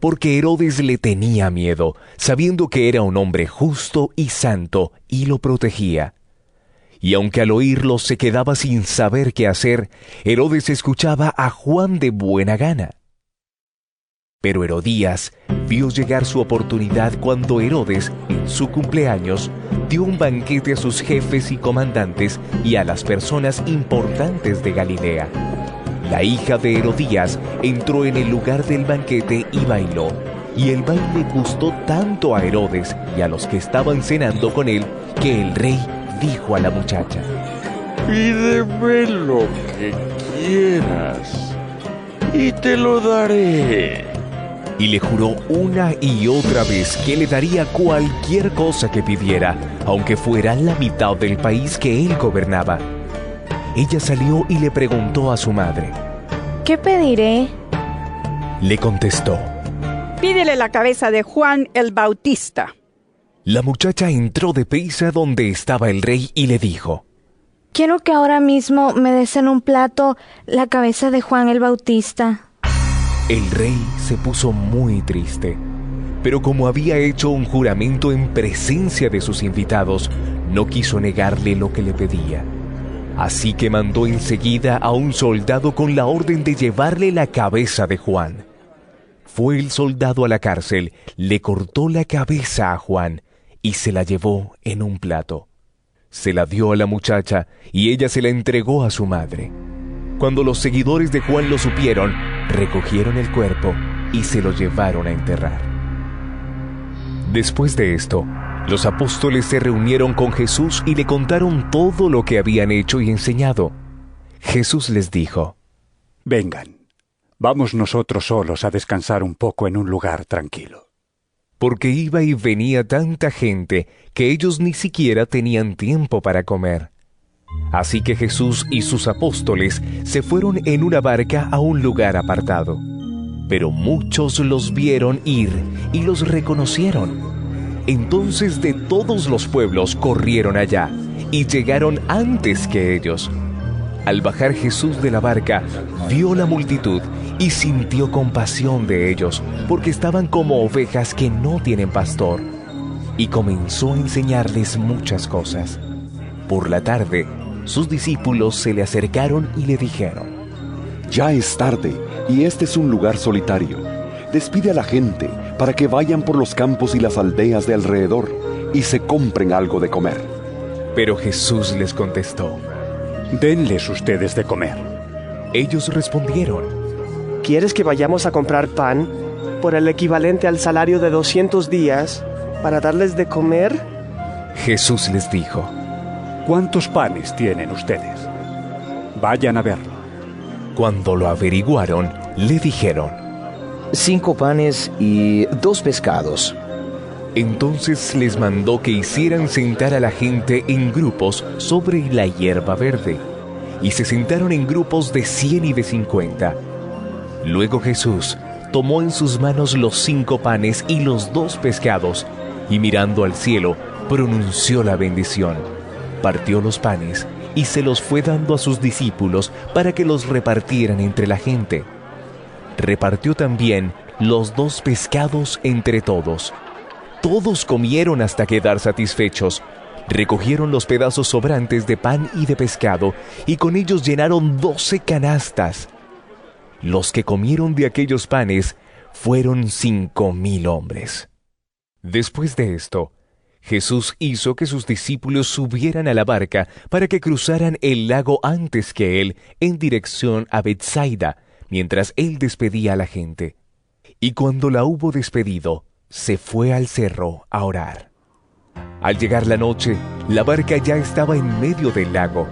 porque Herodes le tenía miedo, sabiendo que era un hombre justo y santo y lo protegía. Y aunque al oírlo se quedaba sin saber qué hacer, Herodes escuchaba a Juan de buena gana. Pero Herodías vio llegar su oportunidad cuando Herodes, en su cumpleaños, dio un banquete a sus jefes y comandantes y a las personas importantes de Galilea. La hija de Herodías entró en el lugar del banquete y bailó. Y el baile gustó tanto a Herodes y a los que estaban cenando con él que el rey dijo a la muchacha, Pídeme lo que quieras y te lo daré. y le juró una y otra vez que le daría cualquier cosa que pidiera, aunque fuera la mitad del país que él gobernaba. Ella salió y le preguntó a su madre. ¿Qué pediré? Le contestó. Pídele la cabeza de Juan el Bautista. La muchacha entró deprisa donde estaba el rey y le dijo. Quiero que ahora mismo me des en un plato la cabeza de Juan el Bautista. El rey se puso muy triste, pero como había hecho un juramento en presencia de sus invitados, no quiso negarle lo que le pedía. Así que mandó enseguida a un soldado con la orden de llevarle la cabeza de Juan. Fue el soldado a la cárcel, le cortó la cabeza a Juan y se la llevó en un plato. Se la dio a la muchacha y ella se la entregó a su madre. Cuando los seguidores de Juan lo supieron, recogieron el cuerpo y se lo llevaron a enterrar. Después de esto, los apóstoles se reunieron con Jesús y le contaron todo lo que habían hecho y enseñado. Jesús les dijo, Vengan, vamos nosotros solos a descansar un poco en un lugar tranquilo porque iba y venía tanta gente que ellos ni siquiera tenían tiempo para comer. Así que Jesús y sus apóstoles se fueron en una barca a un lugar apartado. Pero muchos los vieron ir y los reconocieron. Entonces de todos los pueblos corrieron allá y llegaron antes que ellos. Al bajar Jesús de la barca, vio la multitud y sintió compasión de ellos, porque estaban como ovejas que no tienen pastor, y comenzó a enseñarles muchas cosas. Por la tarde, sus discípulos se le acercaron y le dijeron, Ya es tarde y este es un lugar solitario. Despide a la gente para que vayan por los campos y las aldeas de alrededor y se compren algo de comer. Pero Jesús les contestó, Denles ustedes de comer. Ellos respondieron, ¿Quieres que vayamos a comprar pan por el equivalente al salario de 200 días para darles de comer? Jesús les dijo, ¿Cuántos panes tienen ustedes? Vayan a verlo. Cuando lo averiguaron, le dijeron, Cinco panes y dos pescados. Entonces les mandó que hicieran sentar a la gente en grupos sobre la hierba verde, y se sentaron en grupos de cien y de cincuenta. Luego Jesús tomó en sus manos los cinco panes y los dos pescados, y mirando al cielo, pronunció la bendición. Partió los panes y se los fue dando a sus discípulos para que los repartieran entre la gente. Repartió también los dos pescados entre todos. Todos comieron hasta quedar satisfechos. Recogieron los pedazos sobrantes de pan y de pescado, y con ellos llenaron doce canastas. Los que comieron de aquellos panes fueron cinco mil hombres. Después de esto, Jesús hizo que sus discípulos subieran a la barca para que cruzaran el lago antes que él en dirección a Bethsaida, mientras él despedía a la gente. Y cuando la hubo despedido, se fue al cerro a orar. Al llegar la noche, la barca ya estaba en medio del lago.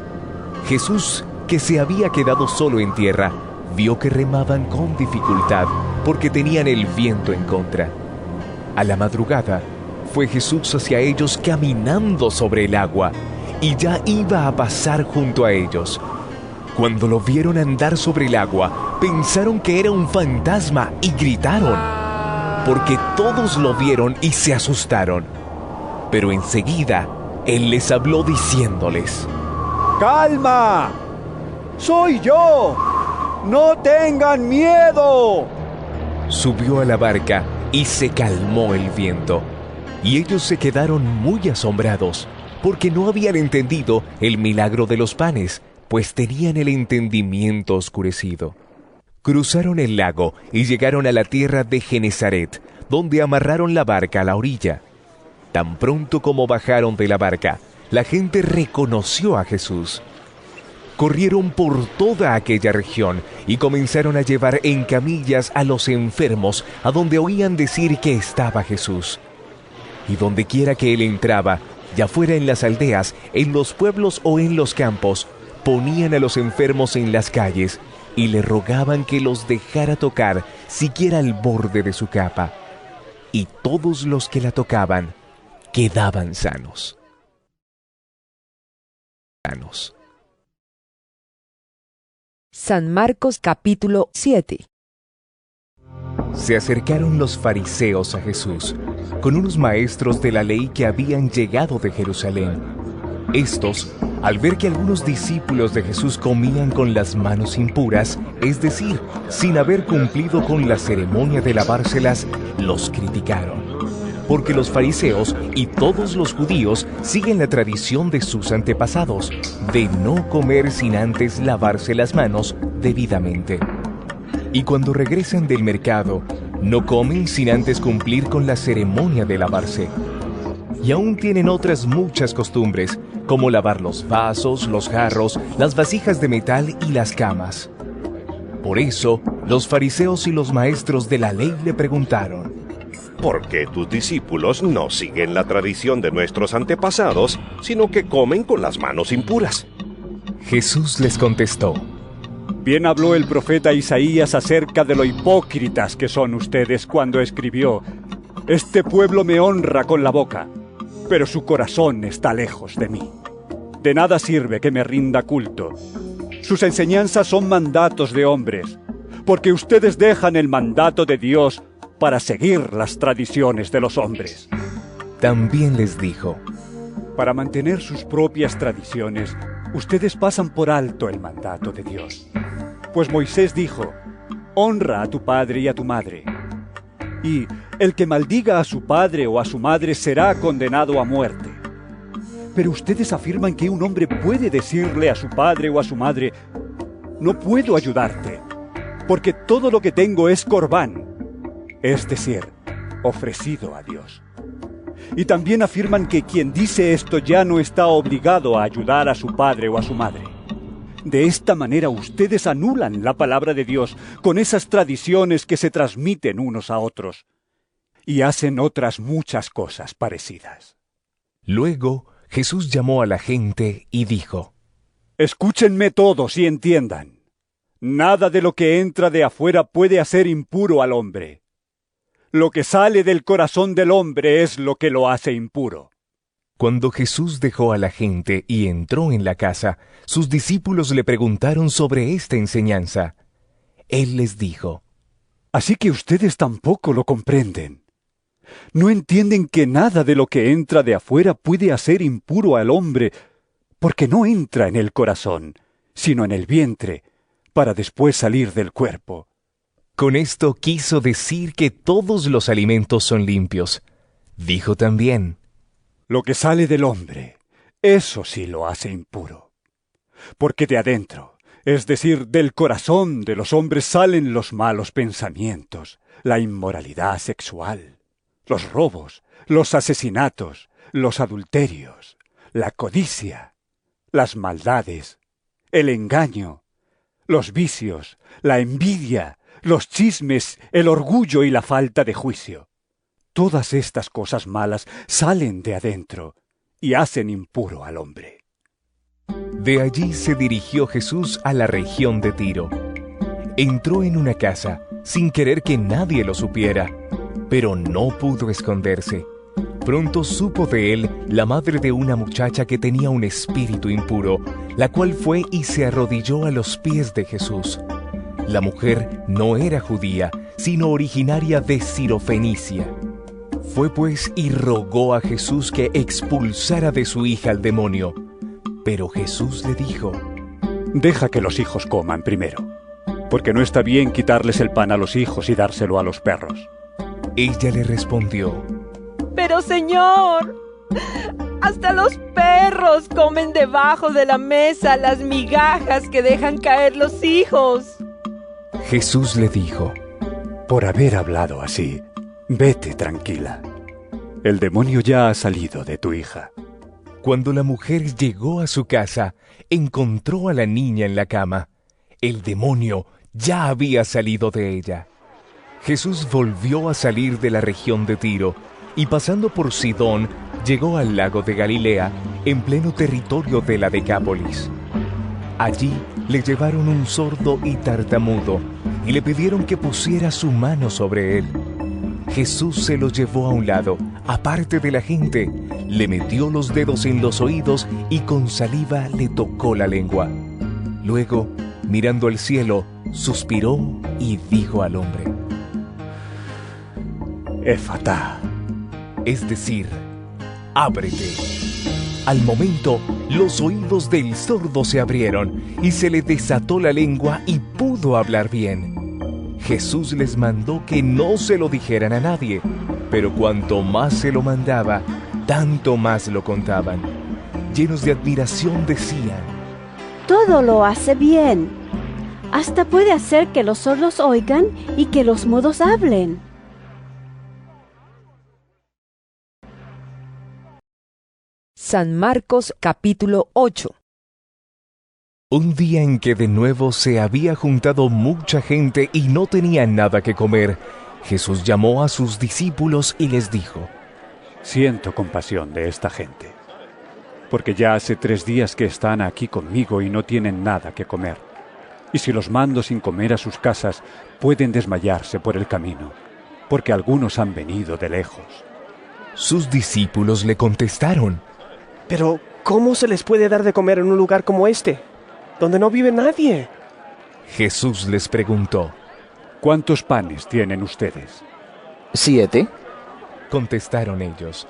Jesús, que se había quedado solo en tierra, vio que remaban con dificultad porque tenían el viento en contra. A la madrugada, fue Jesús hacia ellos caminando sobre el agua y ya iba a pasar junto a ellos. Cuando lo vieron andar sobre el agua, pensaron que era un fantasma y gritaron, porque todos lo vieron y se asustaron. Pero enseguida, Él les habló diciéndoles, ¡Calma! ¡Soy yo! ¡No tengan miedo! Subió a la barca y se calmó el viento. Y ellos se quedaron muy asombrados, porque no habían entendido el milagro de los panes, pues tenían el entendimiento oscurecido. Cruzaron el lago y llegaron a la tierra de Genezaret, donde amarraron la barca a la orilla. Tan pronto como bajaron de la barca, la gente reconoció a Jesús. Corrieron por toda aquella región y comenzaron a llevar en camillas a los enfermos a donde oían decir que estaba Jesús. Y donde quiera que él entraba, ya fuera en las aldeas, en los pueblos o en los campos, ponían a los enfermos en las calles y le rogaban que los dejara tocar siquiera el borde de su capa. Y todos los que la tocaban quedaban sanos. sanos. San Marcos capítulo 7 Se acercaron los fariseos a Jesús con unos maestros de la ley que habían llegado de Jerusalén. Estos, al ver que algunos discípulos de Jesús comían con las manos impuras, es decir, sin haber cumplido con la ceremonia de lavárselas, los criticaron. porque los fariseos y todos los judíos siguen la tradición de sus antepasados, de no comer sin antes lavarse las manos debidamente. Y cuando regresan del mercado, no comen sin antes cumplir con la ceremonia de lavarse. Y aún tienen otras muchas costumbres, como lavar los vasos, los jarros, las vasijas de metal y las camas. Por eso, los fariseos y los maestros de la ley le preguntaron, ¿por qué tus discípulos no siguen la tradición de nuestros antepasados, sino que comen con las manos impuras? Jesús les contestó, Bien habló el profeta Isaías acerca de lo hipócritas que son ustedes cuando escribió, Este pueblo me honra con la boca, pero su corazón está lejos de mí. De nada sirve que me rinda culto. Sus enseñanzas son mandatos de hombres, porque ustedes dejan el mandato de Dios para seguir las tradiciones de los hombres. También les dijo, Para mantener sus propias tradiciones, ustedes pasan por alto el mandato de Dios. Pues Moisés dijo, Honra a tu padre y a tu madre. Y el que maldiga a su padre o a su madre será condenado a muerte. Pero ustedes afirman que un hombre puede decirle a su padre o a su madre, no puedo ayudarte, porque todo lo que tengo es corbán, es decir, ofrecido a Dios. Y también afirman que quien dice esto ya no está obligado a ayudar a su padre o a su madre. De esta manera ustedes anulan la palabra de Dios con esas tradiciones que se transmiten unos a otros y hacen otras muchas cosas parecidas. Luego Jesús llamó a la gente y dijo, Escúchenme todos y entiendan. Nada de lo que entra de afuera puede hacer impuro al hombre. Lo que sale del corazón del hombre es lo que lo hace impuro. Cuando Jesús dejó a la gente y entró en la casa, sus discípulos le preguntaron sobre esta enseñanza. Él les dijo, Así que ustedes tampoco lo comprenden. No entienden que nada de lo que entra de afuera puede hacer impuro al hombre, porque no entra en el corazón, sino en el vientre, para después salir del cuerpo. Con esto quiso decir que todos los alimentos son limpios. Dijo también, Lo que sale del hombre, eso sí lo hace impuro. Porque de adentro, es decir, del corazón de los hombres salen los malos pensamientos, la inmoralidad sexual, los robos, los asesinatos, los adulterios, la codicia, las maldades, el engaño, los vicios, la envidia, los chismes, el orgullo y la falta de juicio. Todas estas cosas malas salen de adentro y hacen impuro al hombre. De allí se dirigió Jesús a la región de Tiro. Entró en una casa sin querer que nadie lo supiera, pero no pudo esconderse. Pronto supo de él la madre de una muchacha que tenía un espíritu impuro, la cual fue y se arrodilló a los pies de Jesús. La mujer no era judía, sino originaria de Sirofenicia. Fue pues y rogó a Jesús que expulsara de su hija al demonio. Pero Jesús le dijo, Deja que los hijos coman primero, porque no está bien quitarles el pan a los hijos y dárselo a los perros. Ella le respondió, Pero Señor, hasta los perros comen debajo de la mesa las migajas que dejan caer los hijos. Jesús le dijo, Por haber hablado así, vete tranquila. El demonio ya ha salido de tu hija. Cuando la mujer llegó a su casa, encontró a la niña en la cama. El demonio ya había salido de ella. Jesús volvió a salir de la región de Tiro y pasando por Sidón, llegó al lago de Galilea, en pleno territorio de la Decápolis. Allí le llevaron un sordo y tartamudo y le pidieron que pusiera su mano sobre él. Jesús se lo llevó a un lado, aparte de la gente, le metió los dedos en los oídos y con saliva le tocó la lengua. Luego, mirando al cielo, suspiró y dijo al hombre, Éfata, es decir, ábrete. Al momento, los oídos del sordo se abrieron y se le desató la lengua y pudo hablar bien. Jesús les mandó que no se lo dijeran a nadie, Pero cuanto más se lo mandaba, tanto más lo contaban. Llenos de admiración decían, Todo lo hace bien. Hasta puede hacer que los sordos oigan y que los mudos hablen. San Marcos capítulo 8 Un día en que de nuevo se había juntado mucha gente y no tenían nada que comer, Jesús llamó a sus discípulos y les dijo, Siento compasión de esta gente, porque ya hace tres días que están aquí conmigo y no tienen nada que comer. Y si los mando sin comer a sus casas, pueden desmayarse por el camino, porque algunos han venido de lejos. Sus discípulos le contestaron, Pero, ¿cómo se les puede dar de comer en un lugar como este, donde no vive nadie? Jesús les preguntó, ¿Cuántos panes tienen ustedes? Siete. Contestaron ellos.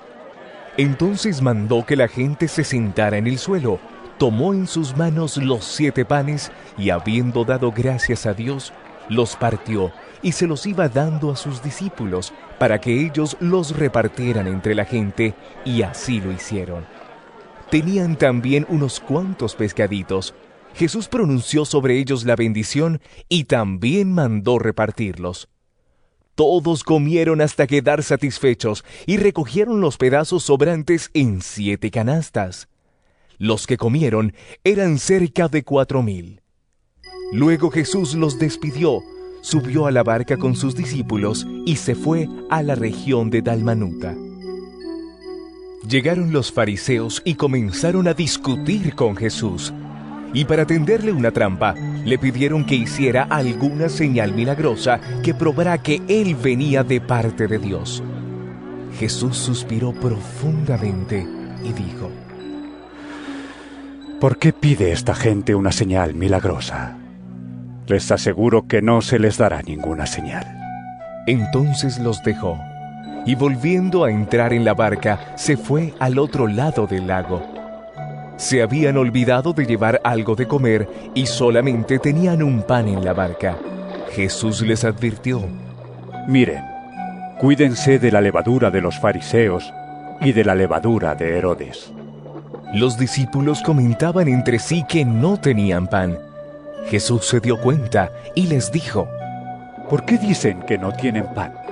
Entonces mandó que la gente se sentara en el suelo, tomó en sus manos los siete panes y habiendo dado gracias a Dios, los partió y se los iba dando a sus discípulos para que ellos los repartieran entre la gente y así lo hicieron. Tenían también unos cuantos pescaditos. Jesús pronunció sobre ellos la bendición y también mandó repartirlos. Todos comieron hasta quedar satisfechos y recogieron los pedazos sobrantes en siete canastas. Los que comieron eran cerca de cuatro mil. Luego Jesús los despidió, subió a la barca con sus discípulos y se fue a la región de Dalmanuta. Llegaron los fariseos y comenzaron a discutir con Jesús. Y para tenderle una trampa, le pidieron que hiciera alguna señal milagrosa que probara que él venía de parte de Dios. Jesús suspiró profundamente y dijo, ¿Por qué pide esta gente una señal milagrosa? Les aseguro que no se les dará ninguna señal. Entonces los dejó, y volviendo a entrar en la barca, se fue al otro lado del lago. Se habían olvidado de llevar algo de comer y solamente tenían un pan en la barca. Jesús les advirtió, Miren, cuídense de la levadura de los fariseos y de la levadura de Herodes. Los discípulos comentaban entre sí que no tenían pan. Jesús se dio cuenta y les dijo, ¿Por qué dicen que no tienen pan?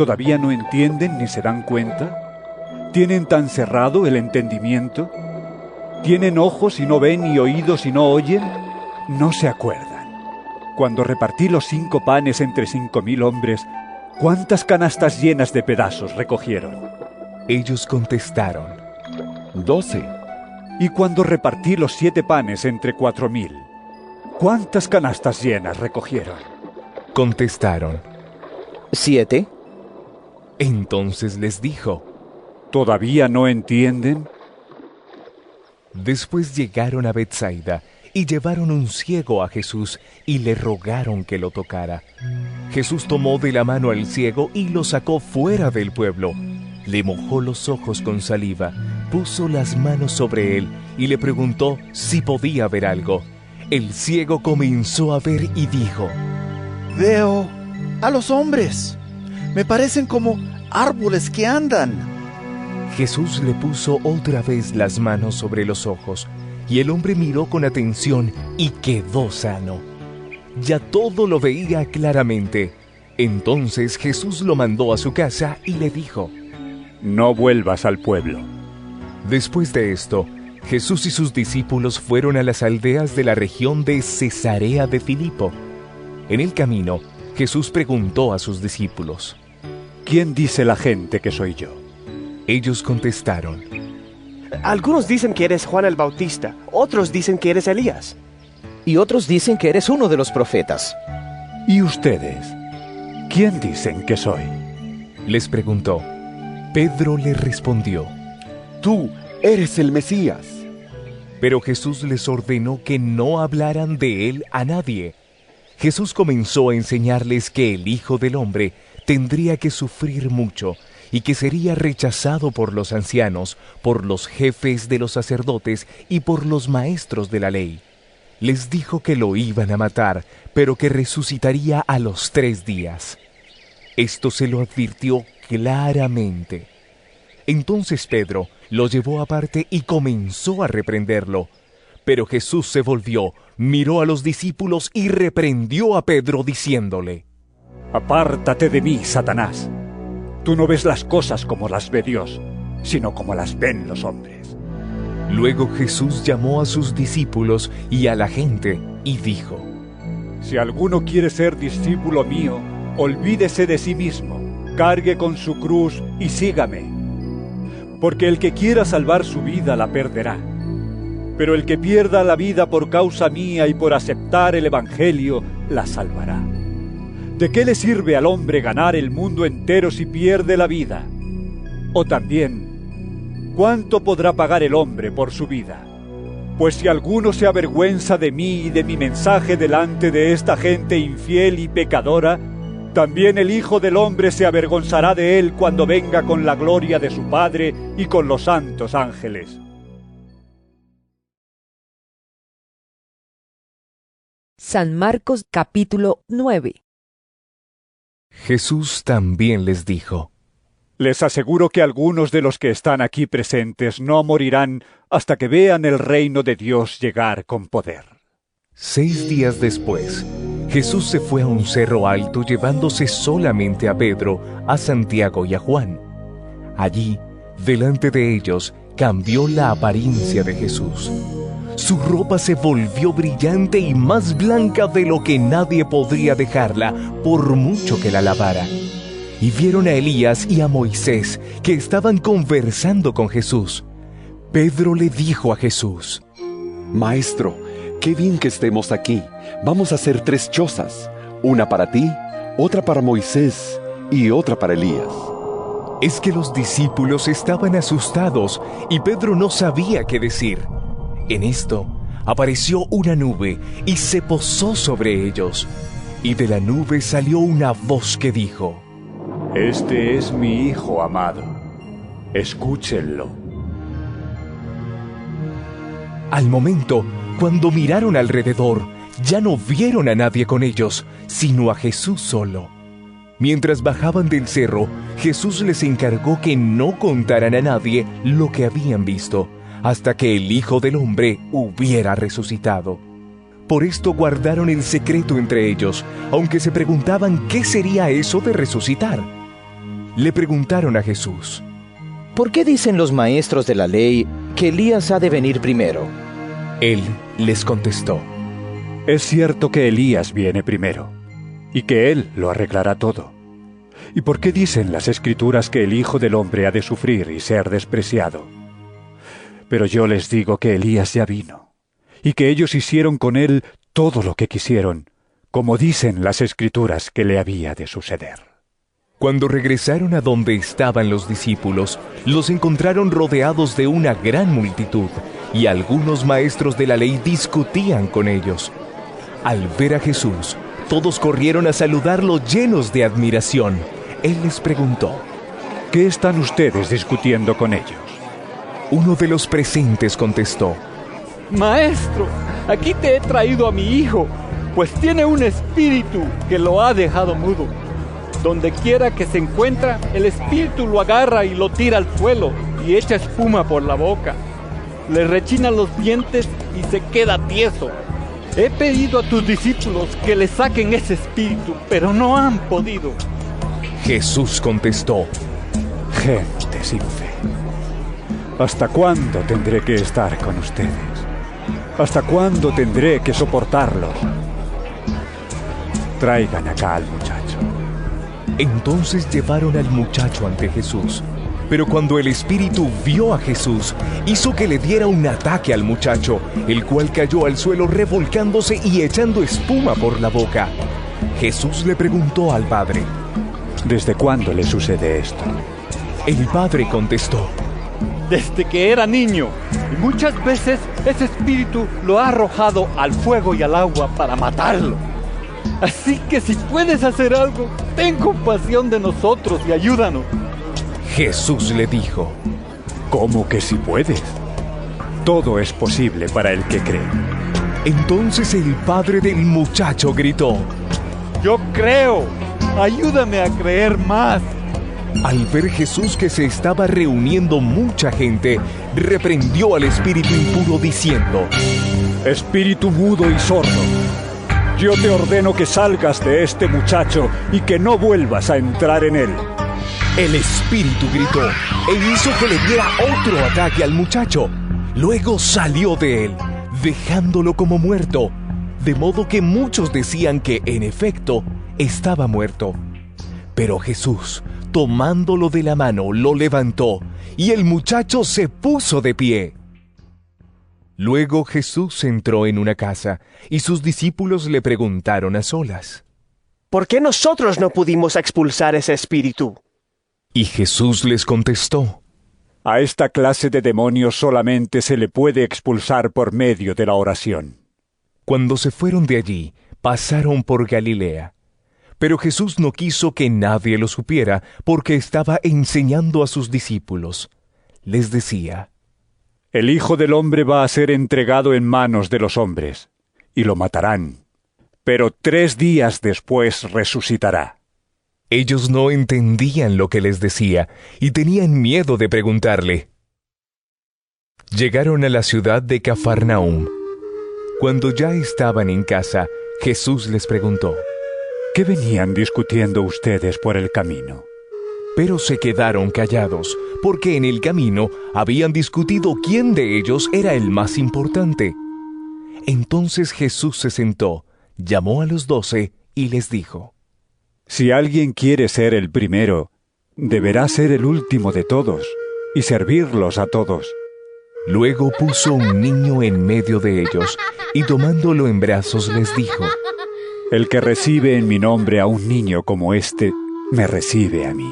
¿Todavía no entienden ni se dan cuenta? ¿Tienen tan cerrado el entendimiento? ¿Tienen ojos y no ven y oídos y no oyen? No se acuerdan. Cuando repartí los cinco panes entre cinco mil hombres, ¿cuántas canastas llenas de pedazos recogieron? Ellos contestaron, Doce. Y cuando repartí los siete panes entre cuatro mil, ¿cuántas canastas llenas recogieron? Contestaron, Siete. Entonces les dijo, ¿Todavía no entienden? Después llegaron a Bethsaida y llevaron un ciego a Jesús y le rogaron que lo tocara. Jesús tomó de la mano al ciego y lo sacó fuera del pueblo. Le mojó los ojos con saliva, puso las manos sobre él y le preguntó si podía ver algo. El ciego comenzó a ver y dijo, Veo a los hombres. Me parecen como árboles que andan. Jesús le puso otra vez las manos sobre los ojos, y el hombre miró con atención y quedó sano. Ya todo lo veía claramente. Entonces Jesús lo mandó a su casa y le dijo, No vuelvas al pueblo. Después de esto, Jesús y sus discípulos fueron a las aldeas de la región de Cesarea de Filipo. En el camino, Jesús preguntó a sus discípulos, ¿Quién dice la gente que soy yo? Ellos contestaron, Algunos dicen que eres Juan el Bautista, otros dicen que eres Elías. Y otros dicen que eres uno de los profetas. ¿Y ustedes? ¿Quién dicen que soy? Les preguntó. Pedro le respondió, Tú eres el Mesías. Pero Jesús les ordenó que no hablaran de él a nadie. Jesús comenzó a enseñarles que el Hijo del Hombre tendría que sufrir mucho y que sería rechazado por los ancianos, por los jefes de los sacerdotes y por los maestros de la ley. Les dijo que lo iban a matar, pero que resucitaría a los tres días. Esto se lo advirtió claramente. Entonces Pedro lo llevó aparte y comenzó a reprenderlo. Pero Jesús se volvió, miró a los discípulos y reprendió a Pedro diciéndole, Apártate de mí, Satanás. Tú no ves las cosas como las ve Dios, sino como las ven los hombres. Luego Jesús llamó a sus discípulos y a la gente y dijo, Si alguno quiere ser discípulo mío, olvídese de sí mismo, cargue con su cruz y sígame. Porque el que quiera salvar su vida la perderá. Pero el que pierda la vida por causa mía y por aceptar el Evangelio, la salvará. ¿De qué le sirve al hombre ganar el mundo entero si pierde la vida? O también, ¿cuánto podrá pagar el hombre por su vida? Pues si alguno se avergüenza de mí y de mi mensaje delante de esta gente infiel y pecadora, también el Hijo del Hombre se avergonzará de él cuando venga con la gloria de su Padre y con los santos ángeles. San Marcos capítulo 9 Jesús también les dijo, Les aseguro que algunos de los que están aquí presentes no morirán hasta que vean el reino de Dios llegar con poder. Seis días después, Jesús se fue a un cerro alto llevándose solamente a Pedro, a Santiago y a Juan. Allí, delante de ellos, cambió la apariencia de Jesús. Su ropa se volvió brillante y más blanca de lo que nadie podría dejarla, por mucho que la lavara. Y vieron a Elías y a Moisés, que estaban conversando con Jesús. Pedro le dijo a Jesús, Maestro, qué bien que estemos aquí. Vamos a hacer tres chozas, una para ti, otra para Moisés y otra para Elías. Es que los discípulos estaban asustados y Pedro no sabía qué decir. En esto apareció una nube y se posó sobre ellos. Y de la nube salió una voz que dijo, Este es mi Hijo amado. Escúchenlo. Al momento, cuando miraron alrededor, ya no vieron a nadie con ellos, sino a Jesús solo. Mientras bajaban del cerro, Jesús les encargó que no contaran a nadie lo que habían visto, hasta que el Hijo del Hombre hubiera resucitado. Por esto guardaron el secreto entre ellos, aunque se preguntaban qué sería eso de resucitar. Le preguntaron a Jesús, ¿Por qué dicen los maestros de la ley que Elías ha de venir primero? Él les contestó, Es cierto que Elías viene primero, y que él lo arreglará todo. ¿Y por qué dicen las escrituras que el Hijo del Hombre ha de sufrir y ser despreciado? Pero yo les digo que Elías ya vino, y que ellos hicieron con él todo lo que quisieron, como dicen las escrituras que le había de suceder. Cuando regresaron a donde estaban los discípulos, los encontraron rodeados de una gran multitud, y algunos maestros de la ley discutían con ellos. Al ver a Jesús, todos corrieron a saludarlo llenos de admiración. Él les preguntó, ¿Qué están ustedes discutiendo con ellos? Uno de los presentes contestó, Maestro, aquí te he traído a mi hijo, pues tiene un espíritu que lo ha dejado mudo. Donde quiera que se encuentra, el espíritu lo agarra y lo tira al suelo y echa espuma por la boca. Le rechina los dientes y se queda tieso. He pedido a tus discípulos que le saquen ese espíritu, pero no han podido. Jesús contestó, Gente sin fe. ¿Hasta cuándo tendré que estar con ustedes? ¿Hasta cuándo tendré que soportarlos? Traigan acá al muchacho. Entonces llevaron al muchacho ante Jesús. Pero cuando el espíritu vio a Jesús, hizo que le diera un ataque al muchacho, el cual cayó al suelo revolcándose y echando espuma por la boca. Jesús le preguntó al padre, ¿Desde cuándo le sucede esto? El padre contestó, Desde que era niño, y muchas veces ese espíritu lo ha arrojado al fuego y al agua para matarlo. Así que si puedes hacer algo, ten compasión de nosotros y ayúdanos. Jesús le dijo, ¿Cómo que si puedes? Todo es posible para el que cree. Entonces el padre del muchacho gritó, Yo creo, ayúdame a creer más. Al ver Jesús que se estaba reuniendo mucha gente, reprendió al espíritu impuro diciendo, Espíritu mudo y sordo, yo te ordeno que salgas de este muchacho y que no vuelvas a entrar en él. El espíritu gritó e hizo que le diera otro ataque al muchacho. Luego salió de él, dejándolo como muerto, de modo que muchos decían que, en efecto, estaba muerto. Pero Jesús, tomándolo de la mano, lo levantó, y el muchacho se puso de pie. Luego Jesús entró en una casa, y sus discípulos le preguntaron a solas, ¿Por qué nosotros no pudimos expulsar ese espíritu? Y Jesús les contestó, A esta clase de demonios solamente se le puede expulsar por medio de la oración. Cuando se fueron de allí, pasaron por Galilea. Pero Jesús no quiso que nadie lo supiera porque estaba enseñando a sus discípulos. Les decía, El Hijo del Hombre va a ser entregado en manos de los hombres, y lo matarán, pero tres días después resucitará. Ellos no entendían lo que les decía y tenían miedo de preguntarle. Llegaron a la ciudad de Cafarnaum. Cuando ya estaban en casa, Jesús les preguntó, ¿Qué venían discutiendo ustedes por el camino? Pero se quedaron callados, porque en el camino habían discutido quién de ellos era el más importante. Entonces Jesús se sentó, llamó a los doce y les dijo, Si alguien quiere ser el primero, deberá ser el último de todos y servirlos a todos. Luego puso un niño en medio de ellos y tomándolo en brazos les dijo, El que recibe en mi nombre a un niño como este, me recibe a mí.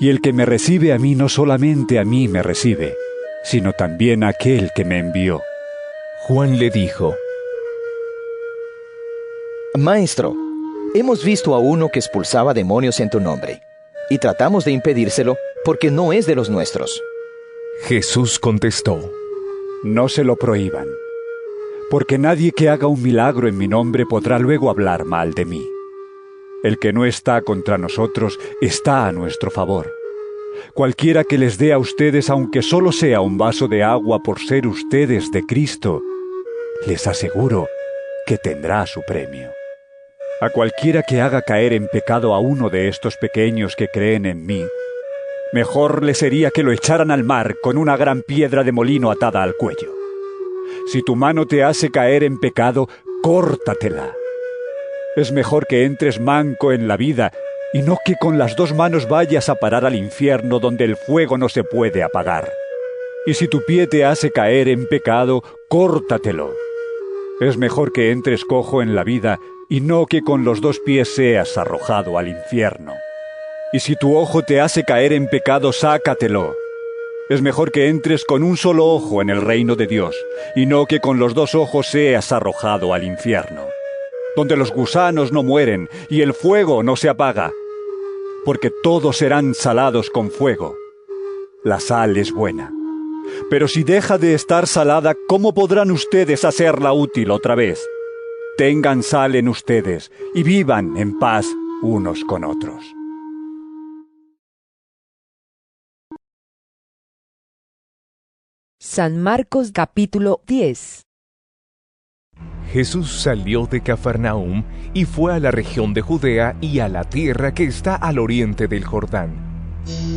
Y el que me recibe a mí no solamente a mí me recibe, sino también a aquel que me envió. Juan le dijo, Maestro, hemos visto a uno que expulsaba demonios en tu nombre, y tratamos de impedírselo porque no es de los nuestros. Jesús contestó, No se lo prohíban, porque nadie que haga un milagro en mi nombre podrá luego hablar mal de mí. El que no está contra nosotros está a nuestro favor. Cualquiera que les dé a ustedes, aunque solo sea un vaso de agua por ser ustedes de Cristo, les aseguro que tendrá su premio. A cualquiera que haga caer en pecado a uno de estos pequeños que creen en mí, mejor le sería que lo echaran al mar con una gran piedra de molino atada al cuello. Si tu mano te hace caer en pecado, córtatela. Es mejor que entres manco en la vida y no que con las dos manos vayas a parar al infierno donde el fuego no se puede apagar. Y si tu pie te hace caer en pecado, córtatelo. Es mejor que entres cojo en la vida y no que con los dos pies seas arrojado al infierno. Y si tu ojo te hace caer en pecado, sácatelo. Es mejor que entres con un solo ojo en el reino de Dios, y no que con los dos ojos seas arrojado al infierno, donde los gusanos no mueren y el fuego no se apaga, porque todos serán salados con fuego. La sal es buena. Pero si deja de estar salada, ¿cómo podrán ustedes hacerla útil otra vez? Tengan sal en ustedes y vivan en paz unos con otros. San Marcos capítulo 10 Jesús salió de Cafarnaum y fue a la región de Judea y a la tierra que está al oriente del Jordán.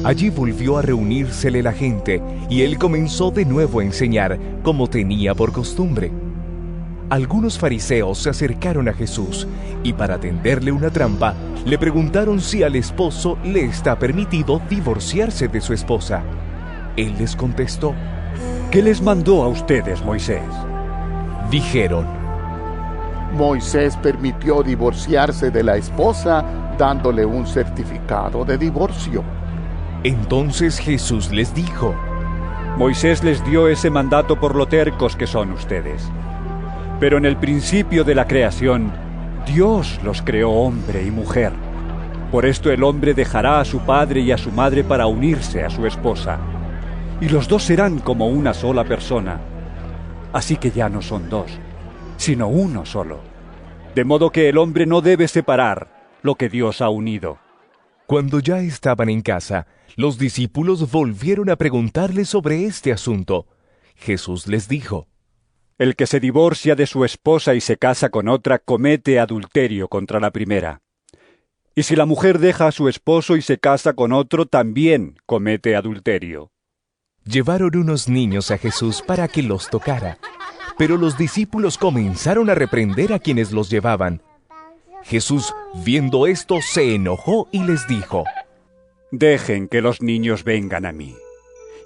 Allí volvió a reunírsele la gente y él comenzó de nuevo a enseñar como tenía por costumbre. Algunos fariseos se acercaron a Jesús y para tenderle una trampa le preguntaron si al esposo le está permitido divorciarse de su esposa. Él les contestó, ¿Qué les mandó a ustedes Moisés? Dijeron, Moisés permitió divorciarse de la esposa dándole un certificado de divorcio. Entonces Jesús les dijo, Moisés les dio ese mandato por lo tercos que son ustedes. Pero en el principio de la creación, Dios los creó hombre y mujer. Por esto el hombre dejará a su padre y a su madre para unirse a su esposa. Y los dos serán como una sola persona. Así que ya no son dos, sino uno solo. De modo que el hombre no debe separar lo que Dios ha unido. Cuando ya estaban en casa, los discípulos volvieron a preguntarle sobre este asunto. Jesús les dijo, El que se divorcia de su esposa y se casa con otra comete adulterio contra la primera. Y si la mujer deja a su esposo y se casa con otro, también comete adulterio. Llevaron unos niños a Jesús para que los tocara, pero los discípulos comenzaron a reprender a quienes los llevaban. Jesús, viendo esto, se enojó y les dijo, Dejen que los niños vengan a mí,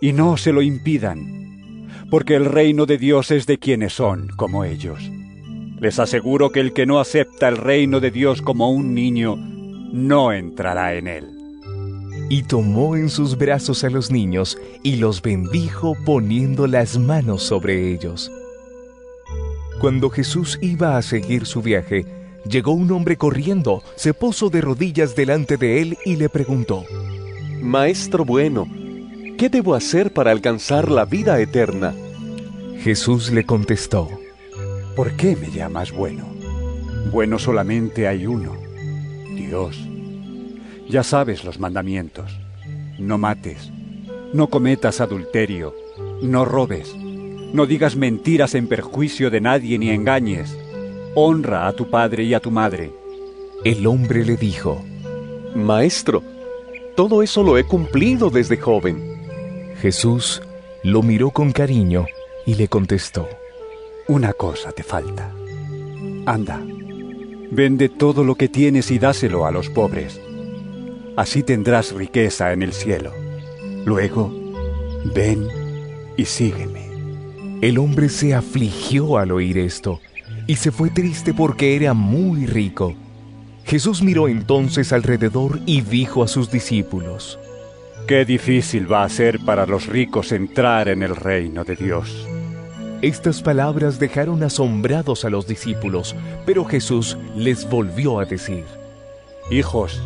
y no se lo impidan, porque el reino de Dios es de quienes son como ellos. Les aseguro que el que no acepta el reino de Dios como un niño, no entrará en él. Y tomó en sus brazos a los niños y los bendijo poniendo las manos sobre ellos. Cuando Jesús iba a seguir su viaje, llegó un hombre corriendo, se puso de rodillas delante de él y le preguntó, Maestro bueno, ¿qué debo hacer para alcanzar la vida eterna? Jesús le contestó, ¿Por qué me llamas bueno? Bueno solamente hay uno, Dios. Ya sabes los mandamientos. No mates, no cometas adulterio, no robes, no digas mentiras en perjuicio de nadie ni engañes. Honra a tu padre y a tu madre. El hombre le dijo, Maestro, todo eso lo he cumplido desde joven. Jesús lo miró con cariño y le contestó, Una cosa te falta. Anda, vende todo lo que tienes y dáselo a los pobres. Así tendrás riqueza en el cielo. Luego, ven y sígueme. El hombre se afligió al oír esto y se fue triste porque era muy rico. Jesús miró entonces alrededor y dijo a sus discípulos, Qué difícil va a ser para los ricos entrar en el reino de Dios. Estas palabras dejaron asombrados a los discípulos, pero Jesús les volvió a decir, Hijos,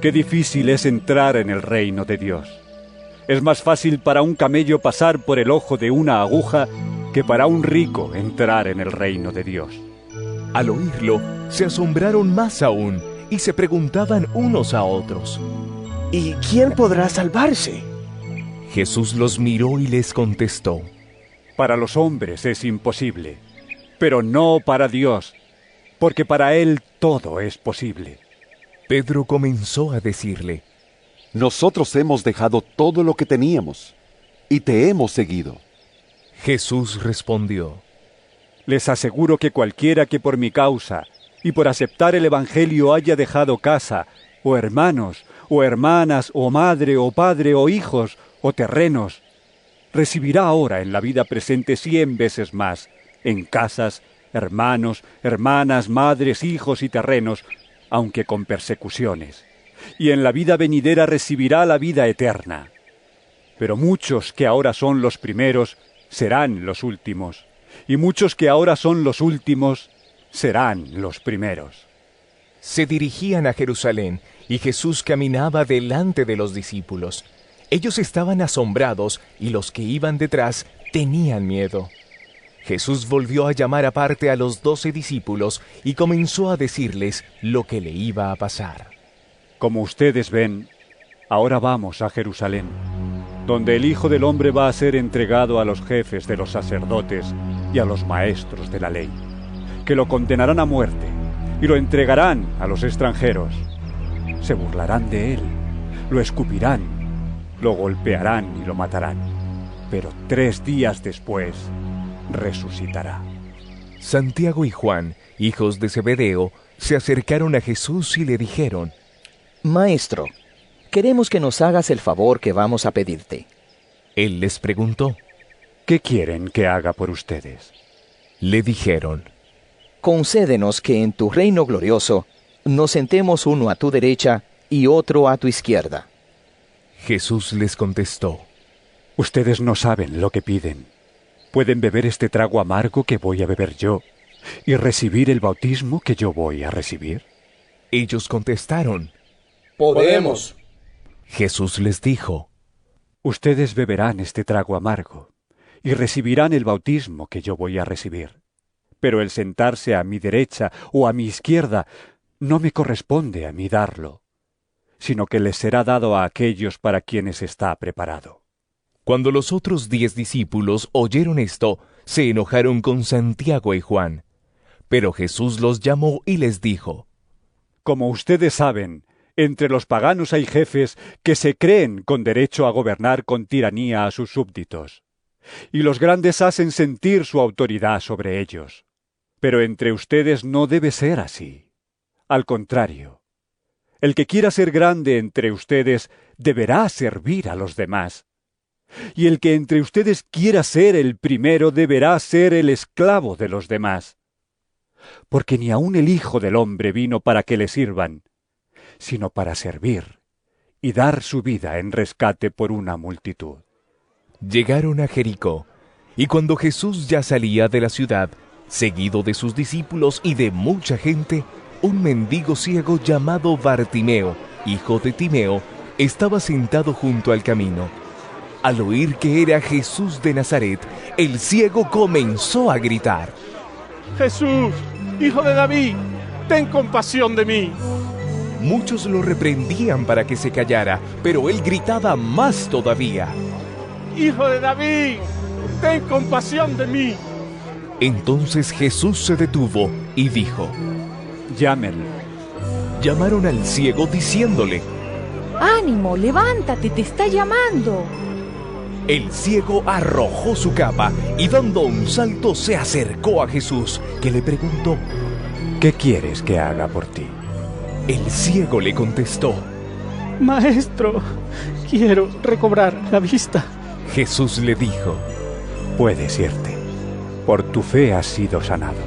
qué difícil es entrar en el reino de Dios. Es más fácil para un camello pasar por el ojo de una aguja que para un rico entrar en el reino de Dios. Al oírlo, se asombraron más aún y se preguntaban unos a otros, ¿Y quién podrá salvarse? Jesús los miró y les contestó, Para los hombres es imposible, pero no para Dios, porque para Él todo es posible. Pedro comenzó a decirle, Nosotros hemos dejado todo lo que teníamos y te hemos seguido. Jesús respondió, Les aseguro que cualquiera que por mi causa y por aceptar el Evangelio haya dejado casa, o hermanos, o hermanas, o madre, o padre, o hijos, o terrenos, recibirá ahora en la vida presente cien veces más, en casas, hermanos, hermanas, madres, hijos y terrenos, aunque con persecuciones, y en la vida venidera recibirá la vida eterna. Pero muchos que ahora son los primeros serán los últimos, y muchos que ahora son los últimos serán los primeros. Se dirigían a Jerusalén y Jesús caminaba delante de los discípulos. Ellos estaban asombrados y los que iban detrás tenían miedo. Jesús volvió a llamar aparte a los doce discípulos y comenzó a decirles lo que le iba a pasar. Como ustedes ven, ahora vamos a Jerusalén, donde el Hijo del Hombre va a ser entregado a los jefes de los sacerdotes y a los maestros de la ley, que lo condenarán a muerte y lo entregarán a los extranjeros. Se burlarán de él, lo escupirán, lo golpearán y lo matarán, pero tres días después resucitará. Santiago y Juan, hijos de Zebedeo, se acercaron a Jesús y le dijeron, Maestro, queremos que nos hagas el favor que vamos a pedirte. Él les preguntó, ¿Qué quieren que haga por ustedes? Le dijeron, Concédenos que en tu reino glorioso nos sentemos uno a tu derecha y otro a tu izquierda. Jesús les contestó, Ustedes no saben lo que piden. ¿Pueden beber este trago amargo que voy a beber yo y recibir el bautismo que yo voy a recibir? Ellos contestaron, Podemos. Jesús les dijo, Ustedes beberán este trago amargo y recibirán el bautismo que yo voy a recibir. Pero el sentarse a mi derecha o a mi izquierda no me corresponde a mí darlo. sino que les será dado a aquellos para quienes está preparado. Cuando los otros diez discípulos oyeron esto, se enojaron con Santiago y Juan. Pero Jesús los llamó y les dijo, Como ustedes saben, entre los paganos hay jefes que se creen con derecho a gobernar con tiranía a sus súbditos, y los grandes hacen sentir su autoridad sobre ellos. Pero entre ustedes no debe ser así. Al contrario, el que quiera ser grande entre ustedes deberá servir a los demás. Y el que entre ustedes quiera ser el primero deberá ser el esclavo de los demás. Porque ni aun el Hijo del Hombre vino para que le sirvan, sino para servir y dar su vida en rescate por una multitud. Llegaron a Jericó, y cuando Jesús ya salía de la ciudad, seguido de sus discípulos y de mucha gente, un mendigo ciego llamado Bartimeo, hijo de Timeo, estaba sentado junto al camino. Al oír que era Jesús de Nazaret, el ciego comenzó a gritar. Jesús, hijo de David, ten compasión de mí. Muchos lo reprendían para que se callara, pero él gritaba más todavía. Hijo de David, ten compasión de mí. Entonces Jesús se detuvo y dijo, Llámenlo. Llamaron al ciego diciéndole, Ánimo, levántate, te está llamando. El ciego arrojó su capa y dando un salto se acercó a Jesús, que le preguntó, ¿Qué quieres que haga por ti? El ciego le contestó, Maestro, quiero recobrar la vista. Jesús le dijo, Puedes irte, por tu fe has sido sanado.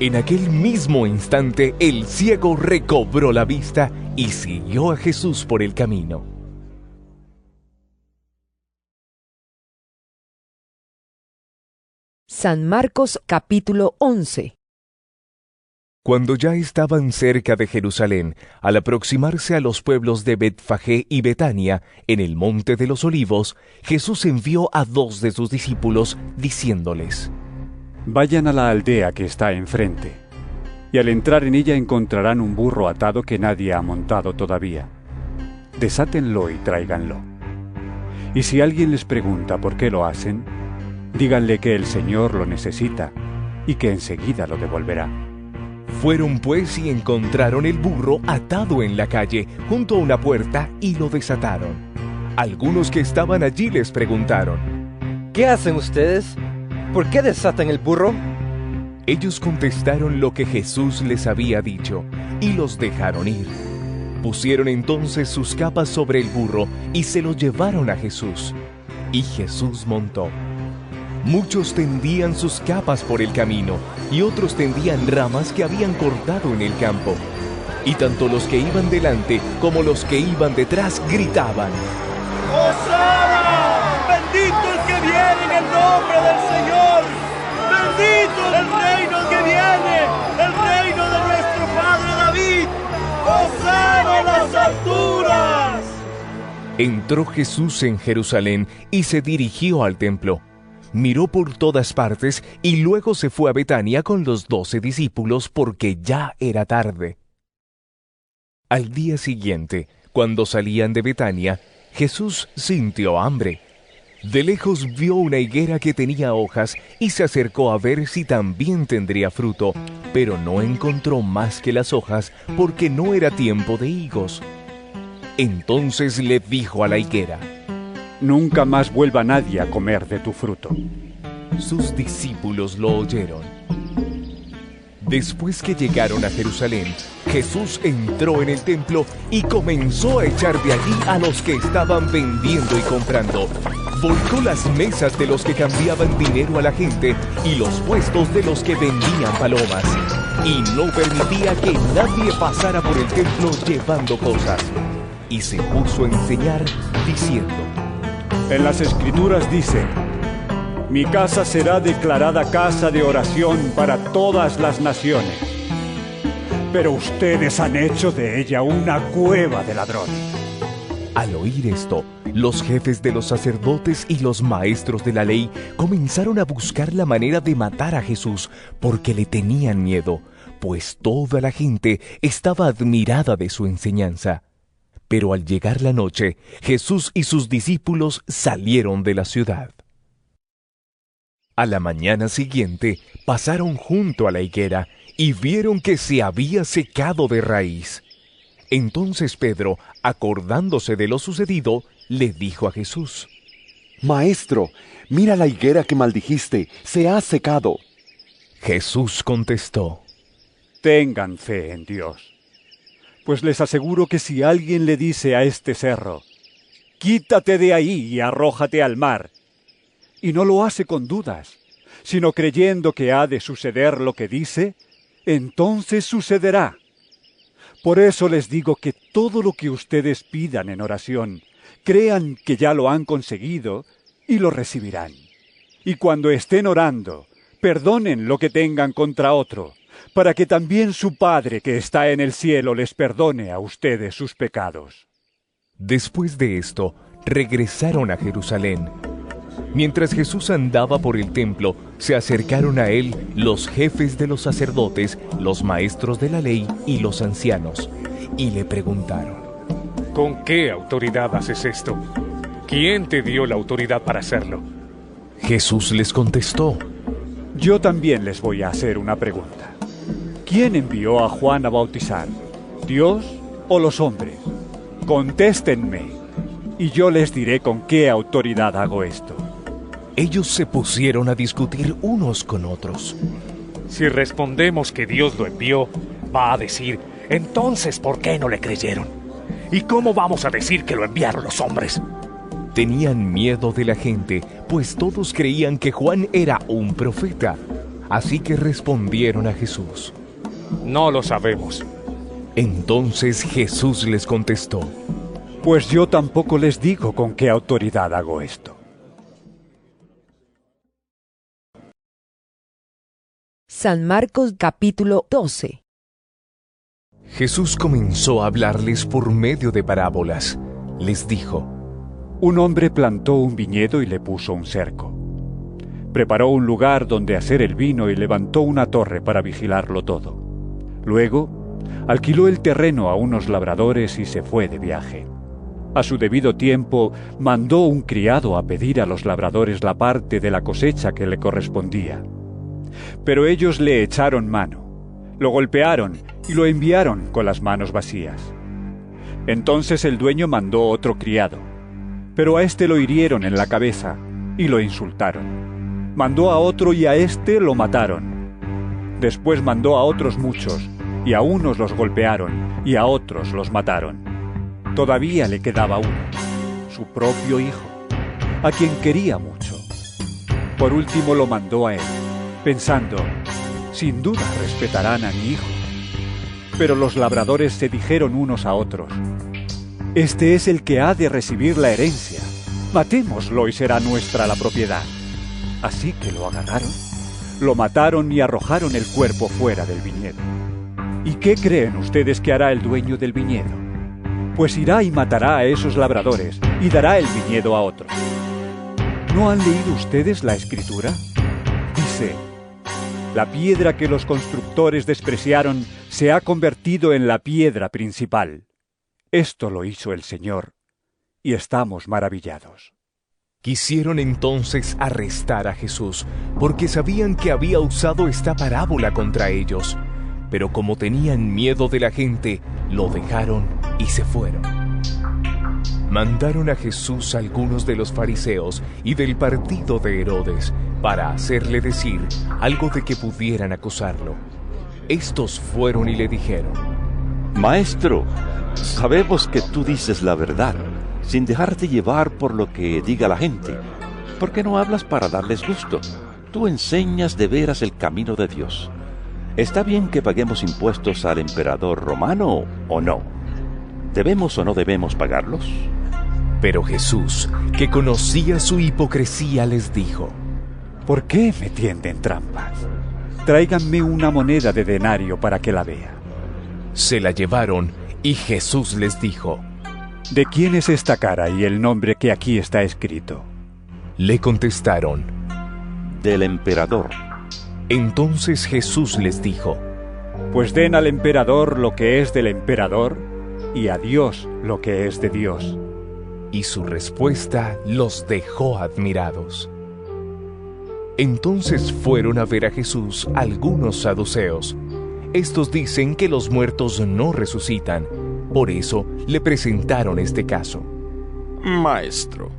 En aquel mismo instante el ciego recobró la vista y siguió a Jesús por el camino. San Marcos capítulo 11 Cuando ya estaban cerca de Jerusalén, al aproximarse a los pueblos de Betfagé y Betania, en el monte de los olivos, Jesús envió a dos de sus discípulos, diciéndoles, Vayan a la aldea que está enfrente, y al entrar en ella encontrarán un burro atado que nadie ha montado todavía. Desátenlo y tráiganlo. Y si alguien les pregunta por qué lo hacen, díganle que el Señor lo necesita y que enseguida lo devolverá. Fueron pues y encontraron el burro atado en la calle, junto a una puerta, y lo desataron. Algunos que estaban allí les preguntaron, ¿Qué hacen ustedes? ¿Por qué desatan el burro? Ellos contestaron lo que Jesús les había dicho, y los dejaron ir. Pusieron entonces sus capas sobre el burro y se lo llevaron a Jesús. Y Jesús montó. Muchos tendían sus capas por el camino y otros tendían ramas que habían cortado en el campo. Y tanto los que iban delante como los que iban detrás gritaban. ¡Hosana! ¡Bendito el que viene en el nombre del Señor! ¡Bendito el reino que viene! ¡El reino de nuestro Padre David! ¡Hosana en las alturas! Entró Jesús en Jerusalén y se dirigió al templo. Miró por todas partes y luego se fue a Betania con los doce discípulos porque ya era tarde. Al día siguiente, cuando salían de Betania, Jesús sintió hambre. De lejos vio una higuera que tenía hojas y se acercó a ver si también tendría fruto, pero no encontró más que las hojas porque no era tiempo de higos. Entonces le dijo a la higuera, Nunca más vuelva nadie a comer de tu fruto. Sus discípulos lo oyeron. Después que llegaron a Jerusalén, Jesús entró en el templo y comenzó a echar de allí a los que estaban vendiendo y comprando. Volcó las mesas de los que cambiaban dinero a la gente y los puestos de los que vendían palomas. Y no permitía que nadie pasara por el templo llevando cosas. Y se puso a enseñar diciendo, En las escrituras dice, mi casa será declarada casa de oración para todas las naciones. Pero ustedes han hecho de ella una cueva de ladrones. Al oír esto, los jefes de los sacerdotes y los maestros de la ley comenzaron a buscar la manera de matar a Jesús porque le tenían miedo, pues toda la gente estaba admirada de su enseñanza. Pero al llegar la noche, Jesús y sus discípulos salieron de la ciudad. A la mañana siguiente pasaron junto a la higuera y vieron que se había secado de raíz. Entonces Pedro, acordándose de lo sucedido, le dijo a Jesús, Maestro, mira la higuera que maldijiste, se ha secado. Jesús contestó, Tengan fe en Dios. Pues les aseguro que si alguien le dice a este cerro, Quítate de ahí y arrójate al mar, y no lo hace con dudas, sino creyendo que ha de suceder lo que dice, entonces sucederá. Por eso les digo que todo lo que ustedes pidan en oración, crean que ya lo han conseguido y lo recibirán. Y cuando estén orando, perdonen lo que tengan contra otro, para que también su Padre que está en el cielo les perdone a ustedes sus pecados. Después de esto, regresaron a Jerusalén. Mientras Jesús andaba por el templo, se acercaron a él los jefes de los sacerdotes, los maestros de la ley y los ancianos, y le preguntaron, ¿Con qué autoridad haces esto? ¿Quién te dio la autoridad para hacerlo? Jesús les contestó, Yo también les voy a hacer una pregunta. ¿Quién envió a Juan a bautizar? ¿Dios o los hombres? Contéstenme, y yo les diré con qué autoridad hago esto. Ellos se pusieron a discutir unos con otros. Si respondemos que Dios lo envió, va a decir, entonces, ¿por qué no le creyeron? ¿Y cómo vamos a decir que lo enviaron los hombres? Tenían miedo de la gente, pues todos creían que Juan era un profeta. Así que respondieron a Jesús. No lo sabemos. Entonces Jesús les contestó. Pues yo tampoco les digo con qué autoridad hago esto. San Marcos capítulo 12 Jesús comenzó a hablarles por medio de parábolas. Les dijo, Un hombre plantó un viñedo y le puso un cerco. Preparó un lugar donde hacer el vino y levantó una torre para vigilarlo todo. Luego, alquiló el terreno a unos labradores y se fue de viaje. A su debido tiempo, mandó un criado a pedir a los labradores la parte de la cosecha que le correspondía. Pero ellos le echaron mano, lo golpearon y lo enviaron con las manos vacías. Entonces el dueño mandó otro criado, pero a éste lo hirieron en la cabeza y lo insultaron. Mandó a otro y a éste lo mataron. Después mandó a otros muchos, y a unos los golpearon y a otros los mataron. Todavía le quedaba uno, su propio hijo, a quien quería mucho. Por último lo mandó a él, pensando, sin duda respetarán a mi hijo. Pero los labradores se dijeron unos a otros, Este es el que ha de recibir la herencia. Matémoslo y será nuestra la propiedad. Así que lo agarraron, lo mataron y arrojaron el cuerpo fuera del viñedo. ¿Y qué creen ustedes que hará el dueño del viñedo? Pues irá y matará a esos labradores y dará el viñedo a otros. ¿No han leído ustedes la escritura? Dice, la piedra que los constructores despreciaron se ha convertido en la piedra principal. Esto lo hizo el Señor, y estamos maravillados. Quisieron entonces arrestar a Jesús, porque sabían que había usado esta parábola contra ellos. Pero como tenían miedo de la gente, lo dejaron y se fueron. Mandaron a Jesús algunos de los fariseos y del partido de Herodes para hacerle decir algo de que pudieran acusarlo. Estos fueron y le dijeron, Maestro, sabemos que tú dices la verdad, sin dejarte llevar por lo que diga la gente. ¿Por qué no hablas para darles gusto? Tú enseñas de veras el camino de Dios. ¿Está bien que paguemos impuestos al emperador romano o no? ¿Debemos o no debemos pagarlos? Pero Jesús, que conocía su hipocresía, les dijo, ¿Por qué me tienden trampas? Tráiganme una moneda de denario para que la vea. Se la llevaron y Jesús les dijo, ¿De quién es esta cara y el nombre que aquí está escrito? Le contestaron, Del emperador. Entonces Jesús les dijo, Pues den al emperador lo que es del emperador y a Dios lo que es de Dios. Y su respuesta los dejó admirados. Entonces fueron a ver a Jesús algunos saduceos. Estos dicen que los muertos no resucitan. Por eso le presentaron este caso. Maestro,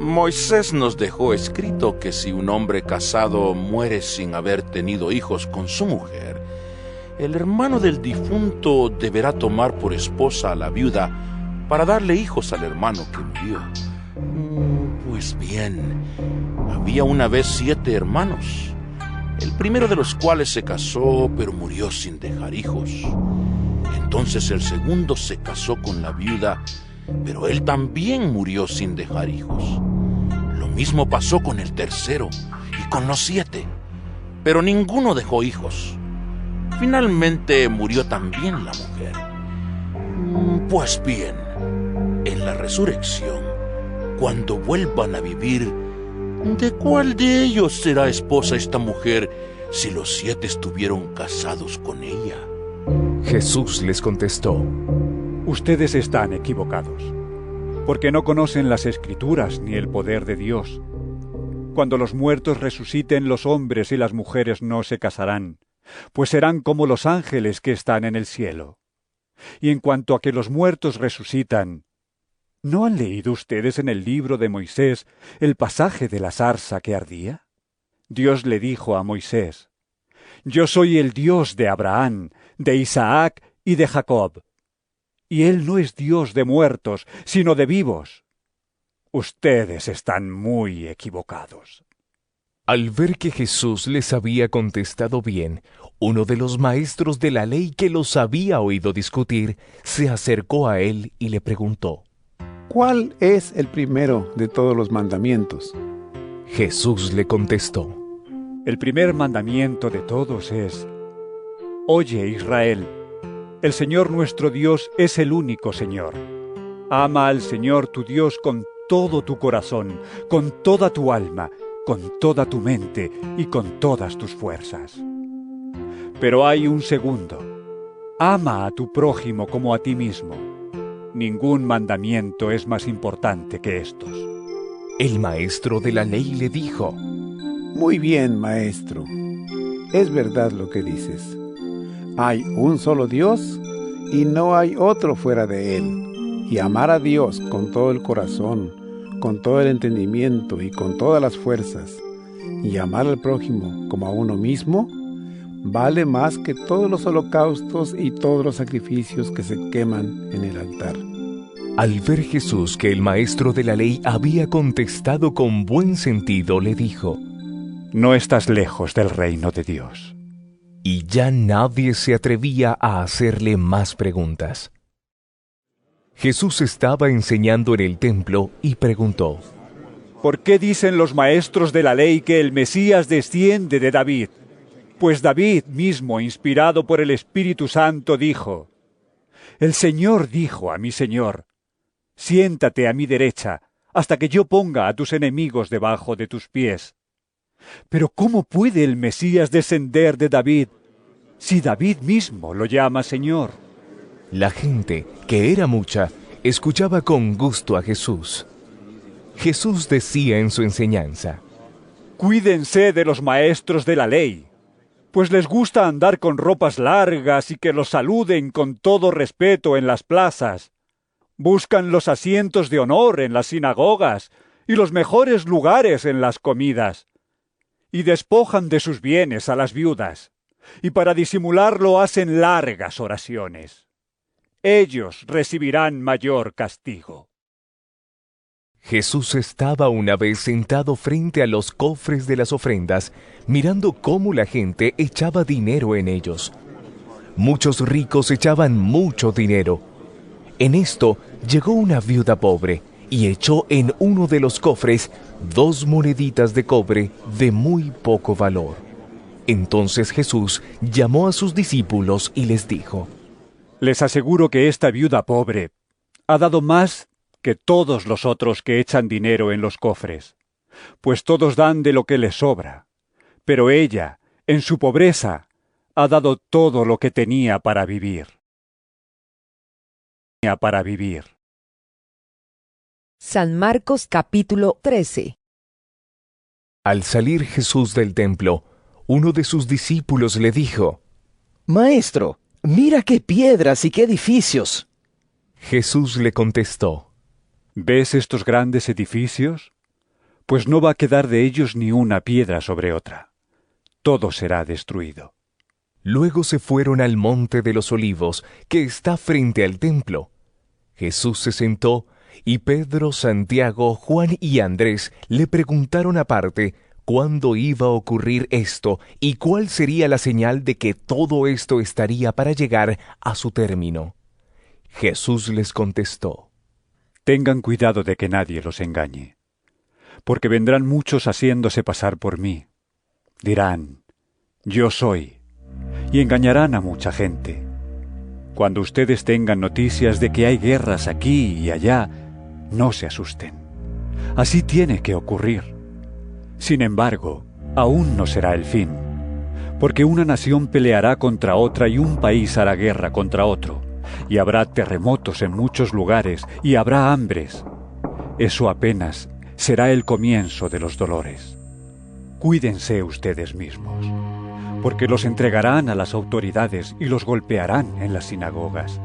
Moisés nos dejó escrito que si un hombre casado muere sin haber tenido hijos con su mujer, el hermano del difunto deberá tomar por esposa a la viuda para darle hijos al hermano que murió. Mm, pues bien, había una vez siete hermanos, el primero de los cuales se casó pero murió sin dejar hijos. Entonces el segundo se casó con la viuda, pero él también murió sin dejar hijos. Lo mismo pasó con el tercero y con los siete, pero ninguno dejó hijos. Finalmente murió también la mujer. Mm, pues bien, en la resurrección, cuando vuelvan a vivir, ¿de cuál de ellos será esposa esta mujer si los siete estuvieron casados con ella? Jesús les contestó, Ustedes están equivocados, porque no conocen las escrituras ni el poder de Dios. Cuando los muertos resuciten, los hombres y las mujeres no se casarán pues serán como los ángeles que están en el cielo. Y en cuanto a que los muertos resucitan, ¿no han leído ustedes en el libro de Moisés el pasaje de la zarza que ardía? Dios le dijo a Moisés, Yo soy el Dios de Abraham, de Isaac y de Jacob. Y Él no es Dios de muertos, sino de vivos. Ustedes están muy equivocados. Al ver que Jesús les había contestado bien, uno de los maestros de la ley que los había oído discutir se acercó a él y le preguntó, ¿Cuál es el primero de todos los mandamientos? Jesús le contestó, El primer mandamiento de todos es, Oye Israel, el Señor nuestro Dios es el único Señor. Ama al Señor tu Dios con todo tu corazón, con toda tu alma, con toda tu mente y con todas tus fuerzas. Pero hay un segundo. Ama a tu prójimo como a ti mismo. Ningún mandamiento es más importante que estos. El maestro de la ley le dijo, Muy bien, maestro. Es verdad lo que dices. Hay un solo Dios y no hay otro fuera de él. Y amar a Dios con todo el corazón, con todo el entendimiento y con todas las fuerzas, y amar al prójimo como a uno mismo, vale más que todos los holocaustos y todos los sacrificios que se queman en el altar. Al ver Jesús que el maestro de la ley había contestado con buen sentido, le dijo, No estás lejos del reino de Dios. Y ya nadie se atrevía a hacerle más preguntas. Jesús estaba enseñando en el templo y preguntó, ¿Por qué dicen los maestros de la ley que el Mesías desciende de David? Pues David mismo, inspirado por el Espíritu Santo, dijo, El Señor dijo a mi Señor, Siéntate a mi derecha, hasta que yo ponga a tus enemigos debajo de tus pies. Pero ¿cómo puede el Mesías descender de David si David mismo lo llama Señor? La gente, que era mucha, escuchaba con gusto a Jesús. Jesús decía en su enseñanza, Cuídense de los maestros de la ley, pues les gusta andar con ropas largas y que los saluden con todo respeto en las plazas. Buscan los asientos de honor en las sinagogas y los mejores lugares en las comidas. Y despojan de sus bienes a las viudas, y para disimularlo hacen largas oraciones ellos recibirán mayor castigo. Jesús estaba una vez sentado frente a los cofres de las ofrendas, mirando cómo la gente echaba dinero en ellos. Muchos ricos echaban mucho dinero. En esto llegó una viuda pobre y echó en uno de los cofres dos moneditas de cobre de muy poco valor. Entonces Jesús llamó a sus discípulos y les dijo, Les aseguro que esta viuda pobre ha dado más que todos los otros que echan dinero en los cofres, pues todos dan de lo que les sobra. Pero ella, en su pobreza, ha dado todo lo que tenía para vivir. para vivir. San Marcos capítulo 13 Al salir Jesús del templo, uno de sus discípulos le dijo, Maestro, mira qué piedras y qué edificios. Jesús le contestó, ¿Ves estos grandes edificios? Pues no va a quedar de ellos ni una piedra sobre otra. Todo será destruido. Luego se fueron al monte de los olivos, que está frente al templo. Jesús se sentó, y Pedro, Santiago, Juan y Andrés le preguntaron aparte cuándo iba a ocurrir esto y cuál sería la señal de que todo esto estaría para llegar a su término. Jesús les contestó, Tengan cuidado de que nadie los engañe, porque vendrán muchos haciéndose pasar por mí. Dirán, yo soy, y engañarán a mucha gente. Cuando ustedes tengan noticias de que hay guerras aquí y allá, no se asusten. Así tiene que ocurrir. Sin embargo, aún no será el fin, porque una nación peleará contra otra y un país hará guerra contra otro, y habrá terremotos en muchos lugares y habrá hambres. Eso apenas será el comienzo de los dolores. Cuídense ustedes mismos, porque los entregarán a las autoridades y los golpearán en las sinagogas.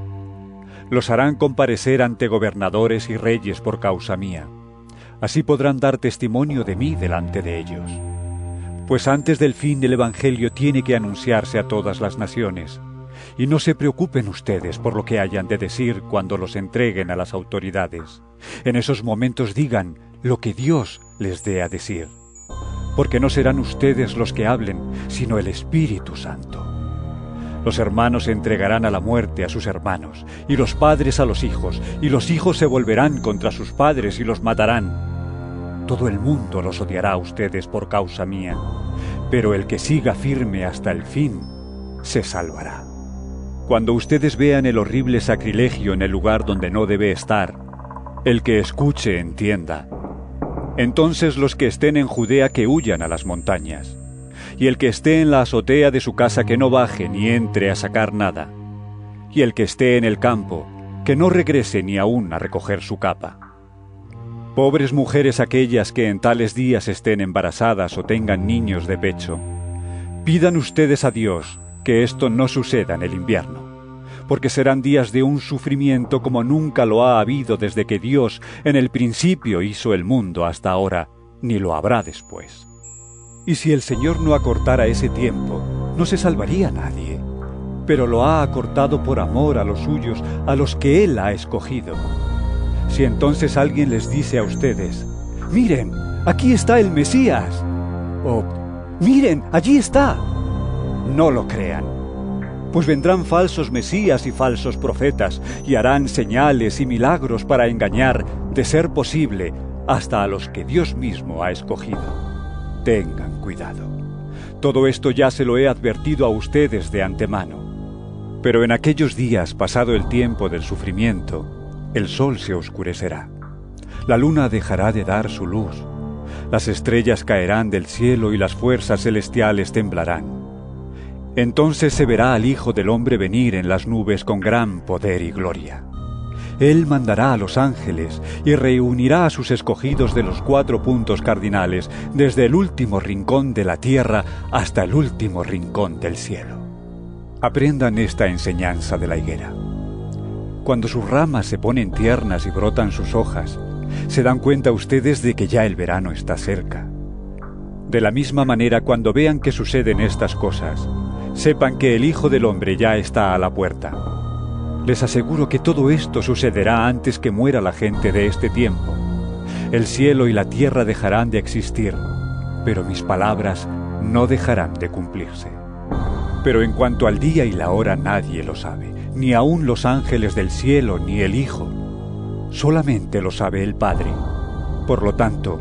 Los harán comparecer ante gobernadores y reyes por causa mía. Así podrán dar testimonio de mí delante de ellos. Pues antes del fin del Evangelio tiene que anunciarse a todas las naciones. Y no se preocupen ustedes por lo que hayan de decir cuando los entreguen a las autoridades. En esos momentos digan lo que Dios les dé a decir. Porque no serán ustedes los que hablen, sino el Espíritu Santo. Los hermanos entregarán a la muerte a sus hermanos, y los padres a los hijos, y los hijos se volverán contra sus padres y los matarán. Todo el mundo los odiará a ustedes por causa mía, pero el que siga firme hasta el fin se salvará. Cuando ustedes vean el horrible sacrilegio en el lugar donde no debe estar, el que escuche entienda. Entonces los que estén en Judea que huyan a las montañas. Y el que esté en la azotea de su casa que no baje ni entre a sacar nada, y el que esté en el campo, que no regrese ni aún a recoger su capa. Pobres mujeres aquellas que en tales días estén embarazadas o tengan niños de pecho, pidan ustedes a Dios que esto no suceda en el invierno, porque serán días de un sufrimiento como nunca lo ha habido desde que Dios en el principio hizo el mundo hasta ahora, ni lo habrá después. Y si el Señor no acortara ese tiempo, no se salvaría nadie. Pero lo ha acortado por amor a los suyos, a los que Él ha escogido. Si entonces alguien les dice a ustedes, miren, aquí está el Mesías, o miren, allí está, no lo crean. Pues vendrán falsos Mesías y falsos profetas, y harán señales y milagros para engañar, de ser posible, hasta a los que Dios mismo ha escogido. Tengan cuidado. Todo esto ya se lo he advertido a ustedes de antemano. Pero en aquellos días, pasado el tiempo del sufrimiento, el sol se oscurecerá. La luna dejará de dar su luz. Las estrellas caerán del cielo y las fuerzas celestiales temblarán. Entonces se verá al Hijo del Hombre venir en las nubes con gran poder y gloria. Él mandará a los ángeles y reunirá a sus escogidos de los cuatro puntos cardinales, desde el último rincón de la tierra hasta el último rincón del cielo. Aprendan esta enseñanza de la higuera. Cuando sus ramas se ponen tiernas y brotan sus hojas, se dan cuenta ustedes de que ya el verano está cerca. De la misma manera, cuando vean que suceden estas cosas, sepan que el Hijo del Hombre ya está a la puerta. Les aseguro que todo esto sucederá antes que muera la gente de este tiempo. El cielo y la tierra dejarán de existir, pero mis palabras no dejarán de cumplirse. Pero en cuanto al día y la hora nadie lo sabe, ni aun los ángeles del cielo ni el Hijo. Solamente lo sabe el Padre. Por lo tanto,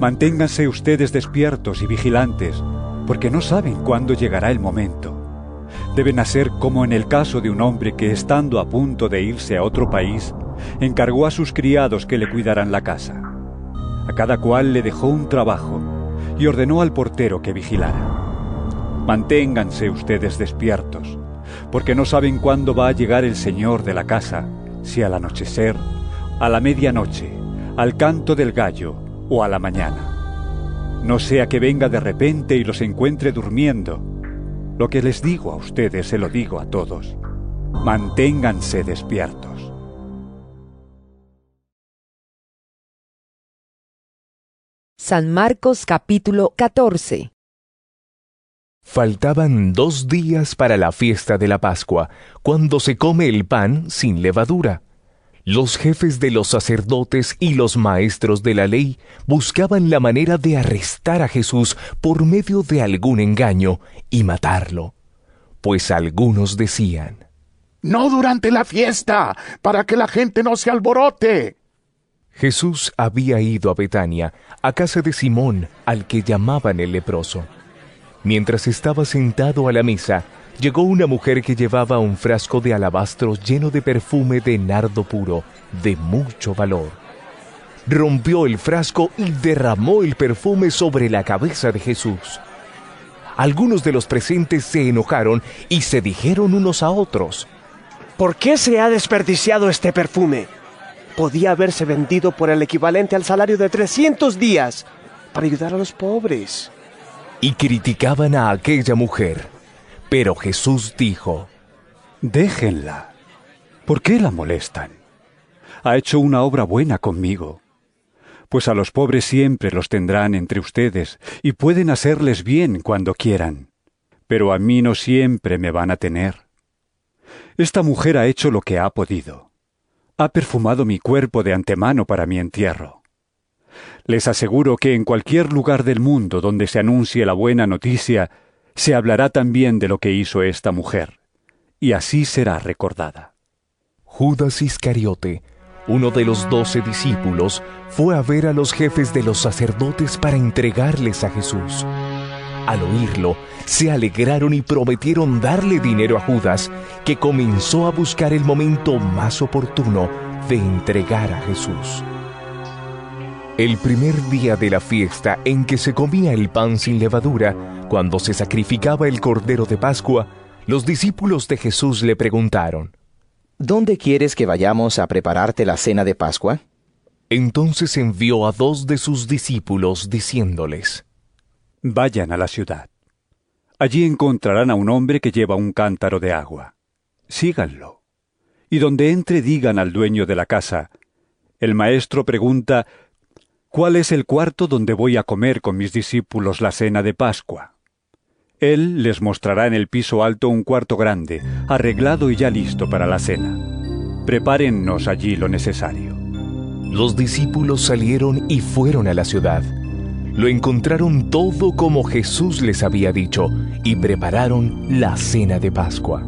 manténganse ustedes despiertos y vigilantes, porque no saben cuándo llegará el momento deben hacer como en el caso de un hombre que, estando a punto de irse a otro país, encargó a sus criados que le cuidaran la casa. A cada cual le dejó un trabajo y ordenó al portero que vigilara. Manténganse ustedes despiertos, porque no saben cuándo va a llegar el señor de la casa, si al anochecer, a la medianoche, al canto del gallo o a la mañana. No sea que venga de repente y los encuentre durmiendo. Lo que les digo a ustedes se lo digo a todos. Manténganse despiertos. San Marcos capítulo 14 Faltaban dos días para la fiesta de la Pascua, cuando se come el pan sin levadura. Los jefes de los sacerdotes y los maestros de la ley buscaban la manera de arrestar a Jesús por medio de algún engaño y matarlo, pues algunos decían, No durante la fiesta, para que la gente no se alborote. Jesús había ido a Betania, a casa de Simón, al que llamaban el leproso. Mientras estaba sentado a la mesa, llegó una mujer que llevaba un frasco de alabastro lleno de perfume de nardo puro, de mucho valor. Rompió el frasco y derramó el perfume sobre la cabeza de Jesús. Algunos de los presentes se enojaron y se dijeron unos a otros, ¿Por qué se ha desperdiciado este perfume? Podía haberse vendido por el equivalente al salario de 300 días para ayudar a los pobres. Y criticaban a aquella mujer. Pero Jesús dijo, Déjenla. ¿Por qué la molestan? Ha hecho una obra buena conmigo. Pues a los pobres siempre los tendrán entre ustedes y pueden hacerles bien cuando quieran. Pero a mí no siempre me van a tener. Esta mujer ha hecho lo que ha podido. Ha perfumado mi cuerpo de antemano para mi entierro. Les aseguro que en cualquier lugar del mundo donde se anuncie la buena noticia, se hablará también de lo que hizo esta mujer, y así será recordada. Judas Iscariote, uno de los doce discípulos, fue a ver a los jefes de los sacerdotes para entregarles a Jesús. Al oírlo, se alegraron y prometieron darle dinero a Judas, que comenzó a buscar el momento más oportuno de entregar a Jesús. El primer día de la fiesta en que se comía el pan sin levadura, cuando se sacrificaba el cordero de Pascua, los discípulos de Jesús le preguntaron, ¿Dónde quieres que vayamos a prepararte la cena de Pascua? Entonces envió a dos de sus discípulos diciéndoles, Vayan a la ciudad. Allí encontrarán a un hombre que lleva un cántaro de agua. Síganlo. Y donde entre digan al dueño de la casa, el maestro pregunta, ¿cuál es el cuarto donde voy a comer con mis discípulos la cena de Pascua? Él les mostrará en el piso alto un cuarto grande, arreglado y ya listo para la cena. Prepárennos allí lo necesario. Los discípulos salieron y fueron a la ciudad. Lo encontraron todo como Jesús les había dicho y prepararon la cena de Pascua.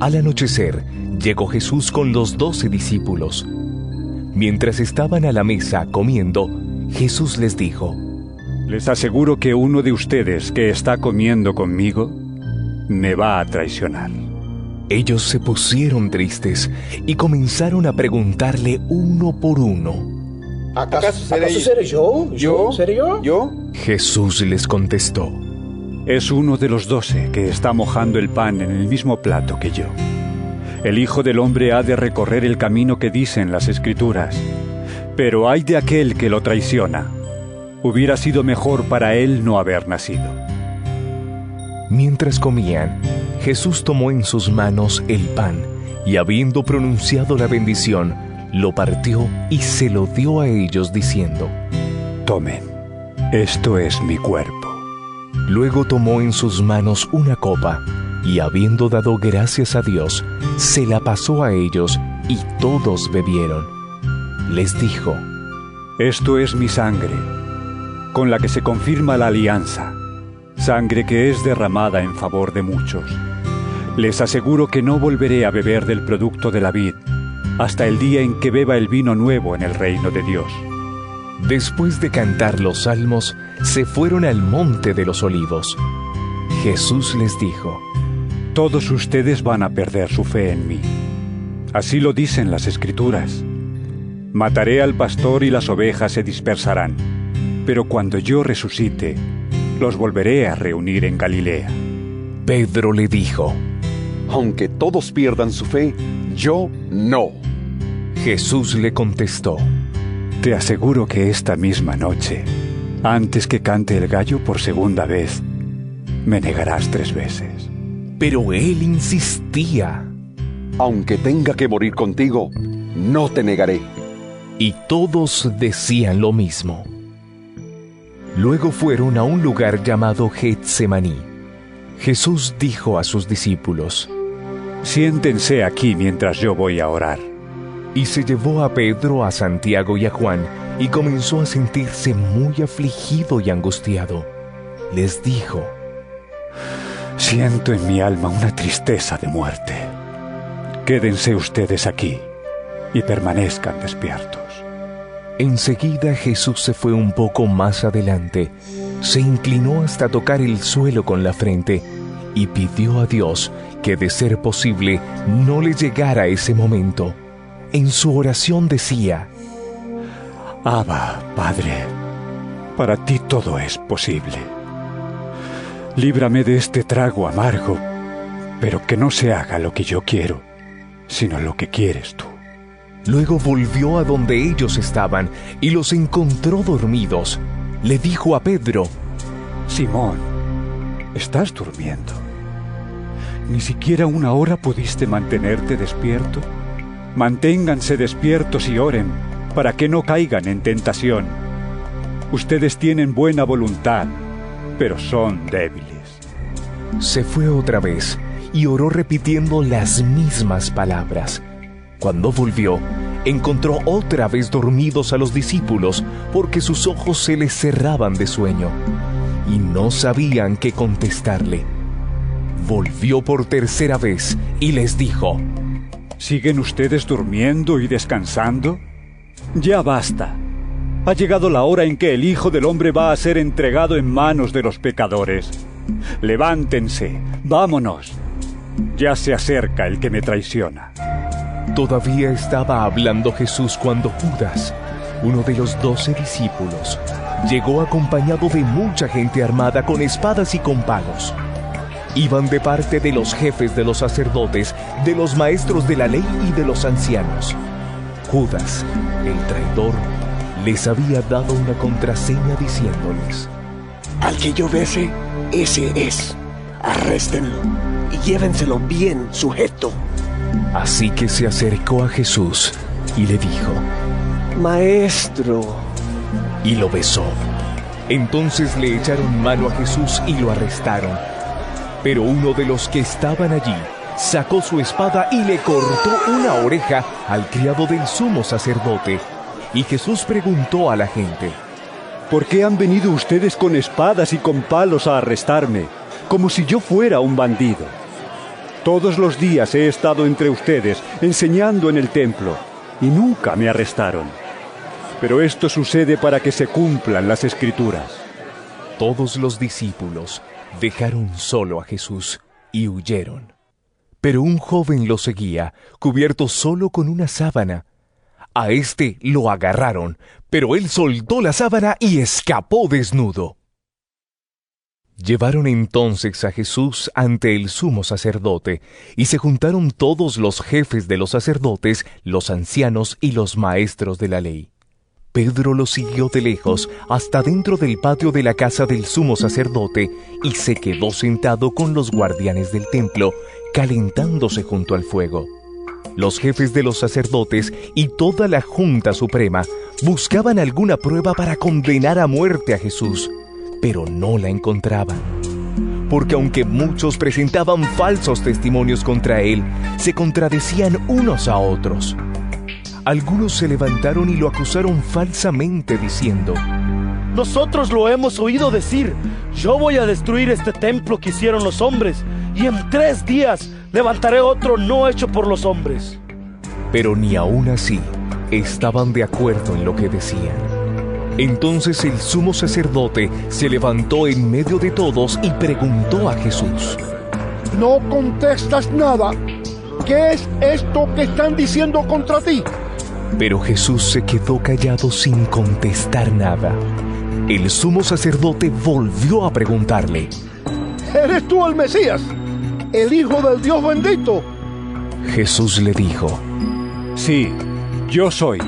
Al anochecer, llegó Jesús con los doce discípulos. Mientras estaban a la mesa comiendo, Jesús les dijo, Les aseguro que uno de ustedes que está comiendo conmigo me va a traicionar. Ellos se pusieron tristes y comenzaron a preguntarle uno por uno. ¿Acaso seré, yo? ¿Yo? ¿Seré yo? ¿Yo? Jesús les contestó. Es uno de los doce que está mojando el pan en el mismo plato que yo. El Hijo del Hombre ha de recorrer el camino que dicen las Escrituras, pero hay de aquel que lo traiciona. Hubiera sido mejor para él no haber nacido. Mientras comían, Jesús tomó en sus manos el pan y habiendo pronunciado la bendición, lo partió y se lo dio a ellos diciendo, Tomen, esto es mi cuerpo. Luego tomó en sus manos una copa y habiendo dado gracias a Dios, se la pasó a ellos y todos bebieron. Les dijo, Esto es mi sangre, con la que se confirma la alianza, sangre que es derramada en favor de muchos. Les aseguro que no volveré a beber del producto de la vid hasta el día en que beba el vino nuevo en el reino de Dios. Después de cantar los salmos, se fueron al monte de los olivos. Jesús les dijo, Todos ustedes van a perder su fe en mí. Así lo dicen las escrituras. Mataré al pastor y las ovejas se dispersarán, pero cuando yo resucite, los volveré a reunir en Galilea. Pedro le dijo, Aunque todos pierdan su fe, yo no. Jesús le contestó, Te aseguro que esta misma noche, antes que cante el gallo por segunda vez, me negarás tres veces. Pero él insistía. Aunque tenga que morir contigo, no te negaré. Y todos decían lo mismo. Luego fueron a un lugar llamado Getsemaní. Jesús dijo a sus discípulos, Siéntense aquí mientras yo voy a orar. Y se llevó a Pedro, a Santiago y a Juan, y comenzó a sentirse muy afligido y angustiado. Les dijo, Siento en mi alma una tristeza de muerte. Quédense ustedes aquí y permanezcan despiertos. Enseguida Jesús se fue un poco más adelante, se inclinó hasta tocar el suelo con la frente y pidió a Dios que de ser posible no le llegara ese momento. En su oración decía, Abba, Padre, para ti todo es posible. Líbrame de este trago amargo, pero que no se haga lo que yo quiero, sino lo que quieres tú. Luego volvió a donde ellos estaban y los encontró dormidos. Le dijo a Pedro, Simón, estás durmiendo. ¿Ni siquiera una hora pudiste mantenerte despierto? Manténganse despiertos y oren para que no caigan en tentación. Ustedes tienen buena voluntad, pero son débiles. Se fue otra vez y oró repitiendo las mismas palabras. Cuando volvió, encontró otra vez dormidos a los discípulos porque sus ojos se les cerraban de sueño y no sabían qué contestarle. Volvió por tercera vez y les dijo, ¿Siguen ustedes durmiendo y descansando? Ya basta. Ha llegado la hora en que el Hijo del Hombre va a ser entregado en manos de los pecadores. Levántense, vámonos. Ya se acerca el que me traiciona. Todavía estaba hablando Jesús cuando Judas, uno de los doce discípulos, llegó acompañado de mucha gente armada con espadas y con palos. Iban de parte de los jefes de los sacerdotes, de los maestros de la ley y de los ancianos. Judas, el traidor, les había dado una contraseña diciéndoles, Al que yo bese, ese es. Arréstenlo y llévenselo bien sujeto. Así que se acercó a Jesús y le dijo, Maestro. Y lo besó. Entonces le echaron mano a Jesús y lo arrestaron. Pero uno de los que estaban allí sacó su espada y le cortó una oreja al criado del sumo sacerdote. Y Jesús preguntó a la gente, ¿Por qué han venido ustedes con espadas y con palos a arrestarme, como si yo fuera un bandido? Todos los días he estado entre ustedes enseñando en el templo y nunca me arrestaron. Pero esto sucede para que se cumplan las escrituras. Todos los discípulos dejaron solo a Jesús y huyeron. Pero un joven lo seguía, cubierto solo con una sábana. A éste lo agarraron, pero él soltó la sábana y escapó desnudo. Llevaron entonces a Jesús ante el sumo sacerdote, y se juntaron todos los jefes de los sacerdotes, los ancianos y los maestros de la ley. Pedro lo siguió de lejos hasta dentro del patio de la casa del sumo sacerdote y se quedó sentado con los guardianes del templo, calentándose junto al fuego. Los jefes de los sacerdotes y toda la Junta Suprema buscaban alguna prueba para condenar a muerte a Jesús, pero no la encontraban. Porque aunque muchos presentaban falsos testimonios contra él, se contradecían unos a otros. Algunos se levantaron y lo acusaron falsamente diciendo, Nosotros lo hemos oído decir, yo voy a destruir este templo que hicieron los hombres y en tres días levantaré otro no hecho por los hombres. Pero ni aún así estaban de acuerdo en lo que decían. Entonces el sumo sacerdote se levantó en medio de todos y preguntó a Jesús, No contestas nada. ¿Qué es esto que están diciendo contra ti? Pero Jesús se quedó callado sin contestar nada. El sumo sacerdote volvió a preguntarle, ¿Eres tú el Mesías, el Hijo del Dios bendito? Jesús le dijo, Sí, Yo soy.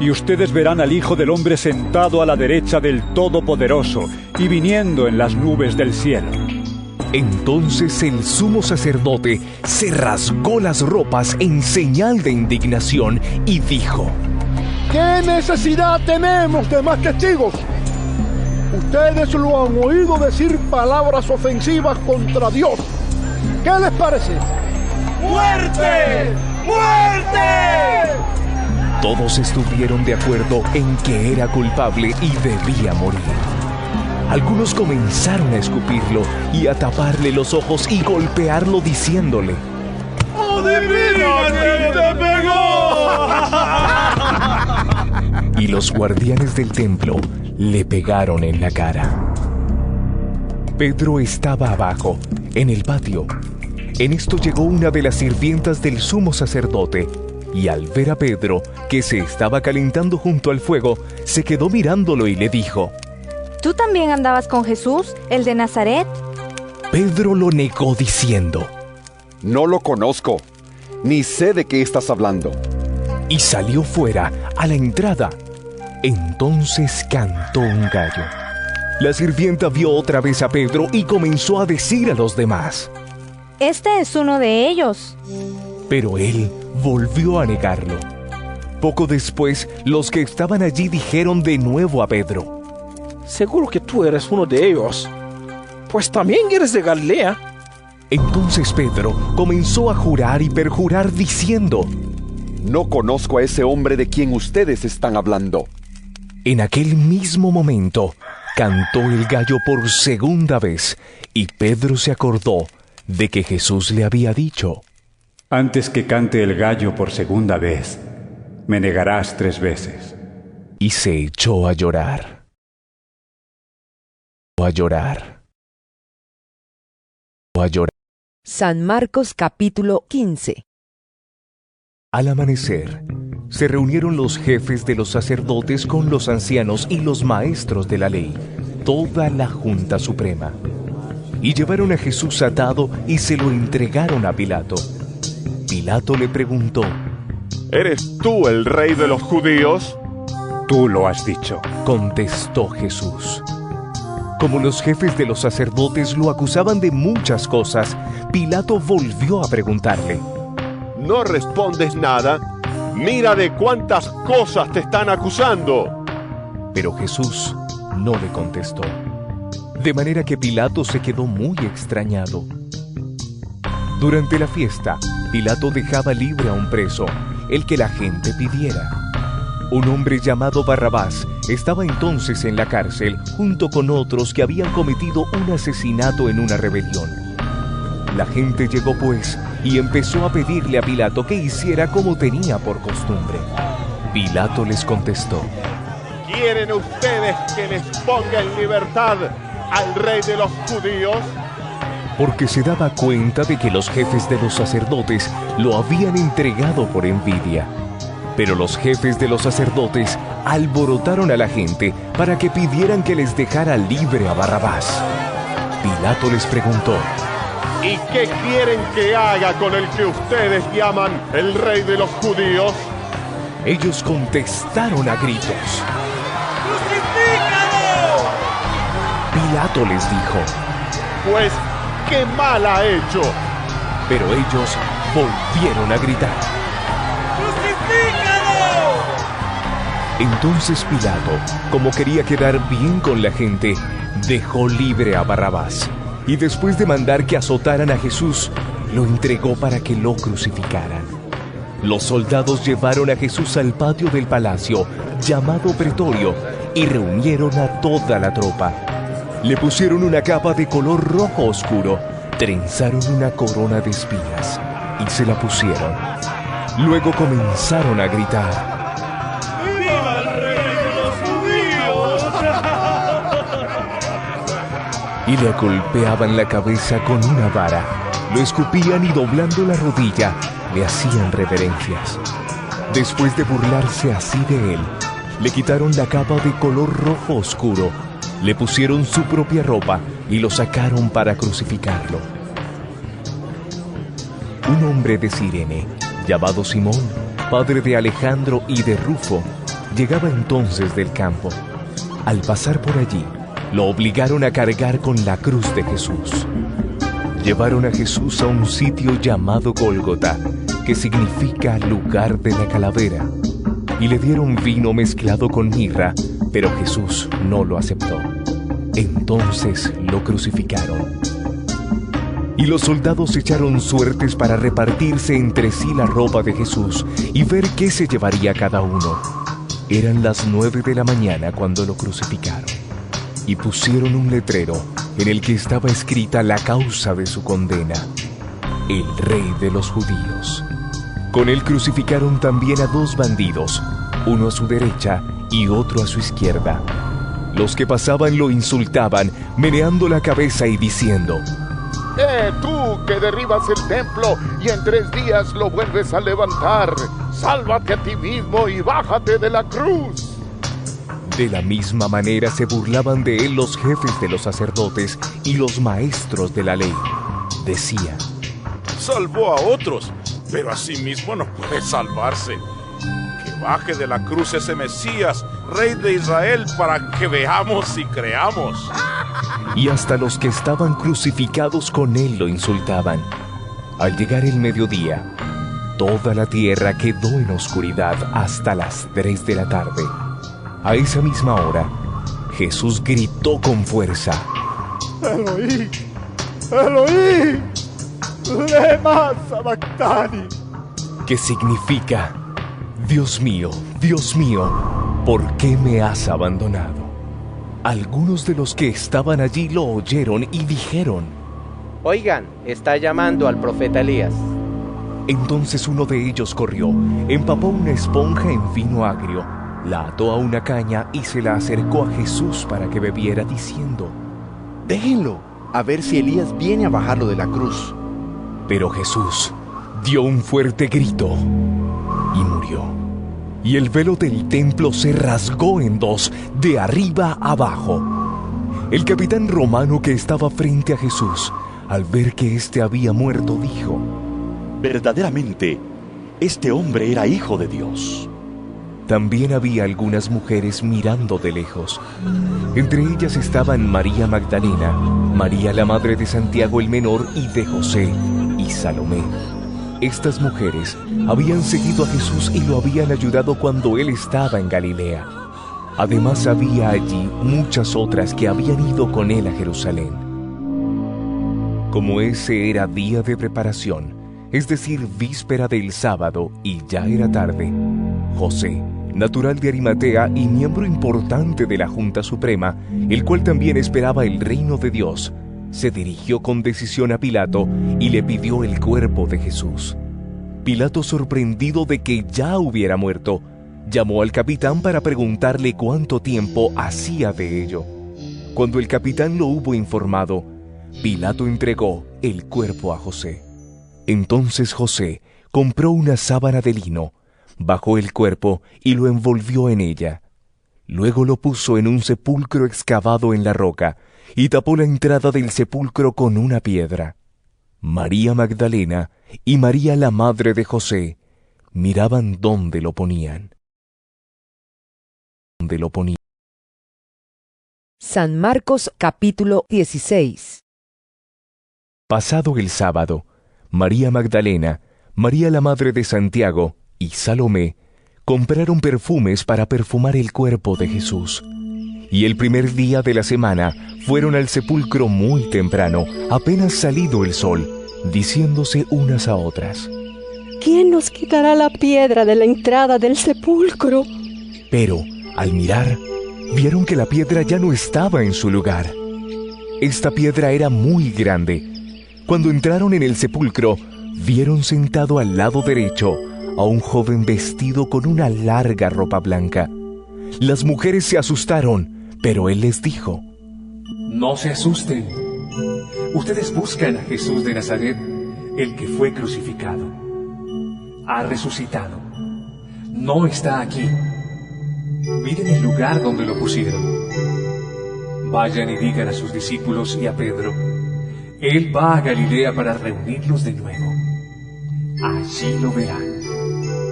Y ustedes verán al Hijo del Hombre sentado a la derecha del Todopoderoso y viniendo en las nubes del cielo. Entonces el sumo sacerdote se rasgó las ropas en señal de indignación y dijo, ¿Qué necesidad tenemos de más testigos? Ustedes lo han oído decir palabras ofensivas contra Dios. ¿Qué les parece? ¡Muerte! ¡Muerte! Todos estuvieron de acuerdo en que era culpable y debía morir. Algunos comenzaron a escupirlo y a taparle los ojos y golpearlo diciéndole, ¡Adivina quién te pegó! y los guardianes del templo le pegaron en la cara. Pedro estaba abajo, en el patio. En esto llegó una de las sirvientas del sumo sacerdote, y al ver a Pedro, que se estaba calentando junto al fuego, se quedó mirándolo y le dijo, ¿Tú también andabas con Jesús, el de Nazaret? Pedro lo negó diciendo, No lo conozco, ni sé de qué estás hablando. Y salió fuera, a la entrada. Entonces cantó un gallo. La sirvienta vio otra vez a Pedro y comenzó a decir a los demás. Este es uno de ellos. Pero él volvió a negarlo. Poco después, los que estaban allí dijeron de nuevo a Pedro, Seguro que tú eres uno de ellos. Pues también eres de Galilea. Entonces Pedro comenzó a jurar y perjurar diciendo, No conozco a ese hombre de quien ustedes están hablando. En aquel mismo momento, cantó el gallo por segunda vez y Pedro se acordó de que Jesús le había dicho, Antes que cante el gallo por segunda vez, me negarás tres veces. Y se echó a llorar. A llorar. A llorar. San Marcos capítulo 15 Al amanecer, se reunieron los jefes de los sacerdotes con los ancianos y los maestros de la ley, toda la Junta Suprema. Y llevaron a Jesús atado y se lo entregaron a Pilato. Pilato le preguntó, ¿Eres tú el rey de los judíos? Tú lo has dicho, contestó Jesús. Como los jefes de los sacerdotes lo acusaban de muchas cosas, Pilato volvió a preguntarle, ¿No respondes nada? Mira de cuántas cosas te están acusando. Pero Jesús no le contestó. De manera que Pilato se quedó muy extrañado. Durante la fiesta, Pilato dejaba libre a un preso, el que la gente pidiera. Un hombre llamado Barrabás estaba entonces en la cárcel junto con otros que habían cometido un asesinato en una rebelión. La gente llegó pues y empezó a pedirle a Pilato que hiciera como tenía por costumbre. Pilato les contestó, ¿Quieren ustedes que les ponga en libertad al rey de los judíos? Porque se daba cuenta de que los jefes de los sacerdotes lo habían entregado por envidia. Pero los jefes de los sacerdotes alborotaron a la gente para que pidieran que les dejara libre a Barrabás. Pilato les preguntó, ¿Y qué quieren que haga con el que ustedes llaman el rey de los judíos? Ellos contestaron a gritos. Pilato les dijo, Pues, ¿qué mal ha hecho? pero ellos volvieron a gritar. Entonces Pilato, como quería quedar bien con la gente, dejó libre a Barrabás y después de mandar que azotaran a Jesús, lo entregó para que lo crucificaran. Los soldados llevaron a Jesús al patio del palacio, llamado pretorio, y reunieron a toda la tropa. Le pusieron una capa de color rojo oscuro, trenzaron una corona de espinas y se la pusieron. Luego comenzaron a gritar. ¡Viva el rey de los judíos! y le golpeaban la cabeza con una vara. Lo escupían y doblando la rodilla le hacían reverencias. Después de burlarse así de él, le quitaron la capa de color rojo oscuro, le pusieron su propia ropa y lo sacaron para crucificarlo. Un hombre de Sirene, llamado Simón, padre de Alejandro y de Rufo, llegaba entonces del campo. Al pasar por allí, lo obligaron a cargar con la cruz de Jesús. Llevaron a Jesús a un sitio llamado Gólgota, que significa lugar de la calavera, y le dieron vino mezclado con mirra, pero Jesús no lo aceptó. Entonces lo crucificaron. Y los soldados echaron suertes para repartirse entre sí la ropa de Jesús y ver qué se llevaría cada uno. Eran las nueve de la mañana cuando lo crucificaron y pusieron un letrero en el que estaba escrita la causa de su condena, el rey de los judíos. Con él crucificaron también a dos bandidos, uno a su derecha y otro a su izquierda. Los que pasaban lo insultaban, meneando la cabeza y diciendo, ¡Eh, tú que derribas el templo y en tres días lo vuelves a levantar! ¡Sálvate a ti mismo y bájate de la cruz! De la misma manera se burlaban de él los jefes de los sacerdotes y los maestros de la ley. Decía, Salvó a otros, pero a sí mismo no puede salvarse. Que baje de la cruz ese Mesías, rey de Israel, para que veamos y creamos. y hasta los que estaban crucificados con él lo insultaban. Al llegar el mediodía, toda la tierra quedó en oscuridad hasta las tres de la tarde. A esa misma hora, Jesús gritó con fuerza, Eloí, Eloí. Que significa, Dios mío, Dios mío, ¿por qué me has abandonado? Algunos de los que estaban allí lo oyeron y dijeron, Oigan, está llamando al profeta Elías. Entonces uno de ellos corrió, empapó una esponja en vino agrio, la ató a una caña y se la acercó a Jesús para que bebiera, diciendo, Déjenlo, a ver si Elías viene a bajarlo de la cruz. Pero Jesús dio un fuerte grito y murió. Y el velo del templo se rasgó en dos, de arriba abajo. El capitán romano que estaba frente a Jesús, al ver que éste había muerto, dijo, Verdaderamente, este hombre era hijo de Dios. También había algunas mujeres mirando de lejos. Entre ellas estaban María Magdalena, María la madre de Santiago el menor y de José, y Salomé. Estas mujeres habían seguido a Jesús y lo habían ayudado cuando él estaba en Galilea. Además había allí muchas otras que habían ido con él a Jerusalén. Como ese era día de preparación, es decir, víspera del sábado y ya era tarde, José, natural de Arimatea y miembro importante de la Junta Suprema, el cual también esperaba el reino de Dios, se dirigió con decisión a Pilato y le pidió el cuerpo de Jesús. Pilato, sorprendido de que ya hubiera muerto, llamó al capitán para preguntarle cuánto tiempo hacía de ello. Cuando el capitán lo hubo informado, Pilato entregó el cuerpo a José. Entonces José compró una sábana de lino, bajó el cuerpo y lo envolvió en ella. Luego lo puso en un sepulcro excavado en la roca y tapó la entrada del sepulcro con una piedra. María Magdalena y María la madre de José miraban dónde lo ponían. Dónde lo ponían. San Marcos capítulo 16 Pasado el sábado, María Magdalena, María la madre de Santiago y Salomé compraron perfumes para perfumar el cuerpo de Jesús. Y el primer día de la semana fueron al sepulcro muy temprano, apenas salido el sol, diciéndose unas a otras. ¿Quién nos quitará la piedra de la entrada del sepulcro? Pero, al mirar, vieron que la piedra ya no estaba en su lugar. Esta piedra era muy grande. Cuando entraron en el sepulcro, vieron sentado al lado derecho a un joven vestido con una larga ropa blanca. Las mujeres se asustaron, pero él les dijo, No se asusten. Ustedes buscan a Jesús de Nazaret, el que fue crucificado. Ha resucitado. No está aquí. Miren el lugar donde lo pusieron. Vayan y digan a sus discípulos y a Pedro, Él va a Galilea para reunirlos de nuevo. Allí lo verán.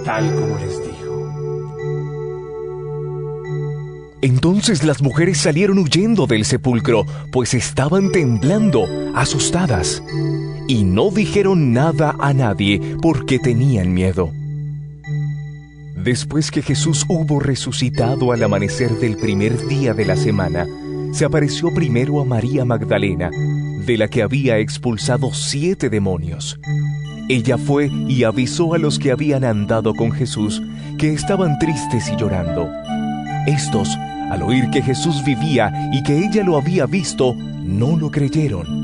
Tal como les dijo. Entonces las mujeres salieron huyendo del sepulcro, pues estaban temblando, asustadas, y no dijeron nada a nadie porque tenían miedo. Después que Jesús hubo resucitado al amanecer del primer día de la semana, se apareció primero a María Magdalena, de la que había expulsado siete demonios. Ella fue y avisó a los que habían andado con Jesús que estaban tristes y llorando. Estos, al oír que Jesús vivía y que ella lo había visto, no lo creyeron.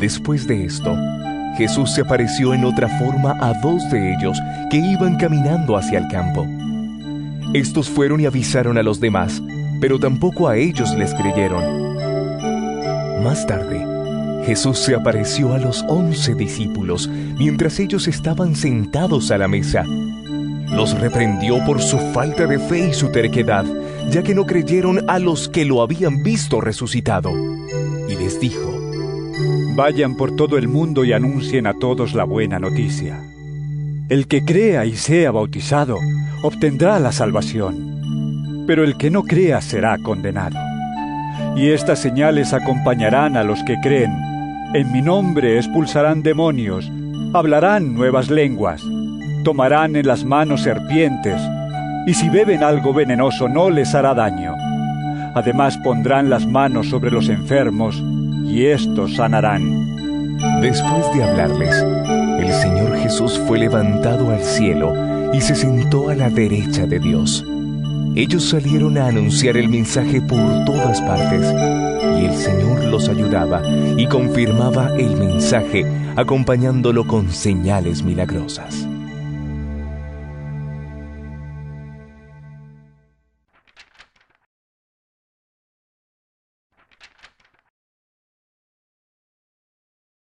Después de esto, Jesús se apareció en otra forma a dos de ellos que iban caminando hacia el campo. Estos fueron y avisaron a los demás, pero tampoco a ellos les creyeron. Más tarde, Jesús se apareció a los once discípulos mientras ellos estaban sentados a la mesa. Los reprendió por su falta de fe y su terquedad, ya que no creyeron a los que lo habían visto resucitado. Y les dijo, Vayan por todo el mundo y anuncien a todos la buena noticia. El que crea y sea bautizado obtendrá la salvación, pero el que no crea será condenado. Y estas señales acompañarán a los que creen. En mi nombre expulsarán demonios, hablarán nuevas lenguas, tomarán en las manos serpientes, y si beben algo venenoso no les hará daño. Además pondrán las manos sobre los enfermos, y estos sanarán. Después de hablarles, el Señor Jesús fue levantado al cielo y se sentó a la derecha de Dios. Ellos salieron a anunciar el mensaje por todas partes el Señor los ayudaba y confirmaba el mensaje acompañándolo con señales milagrosas.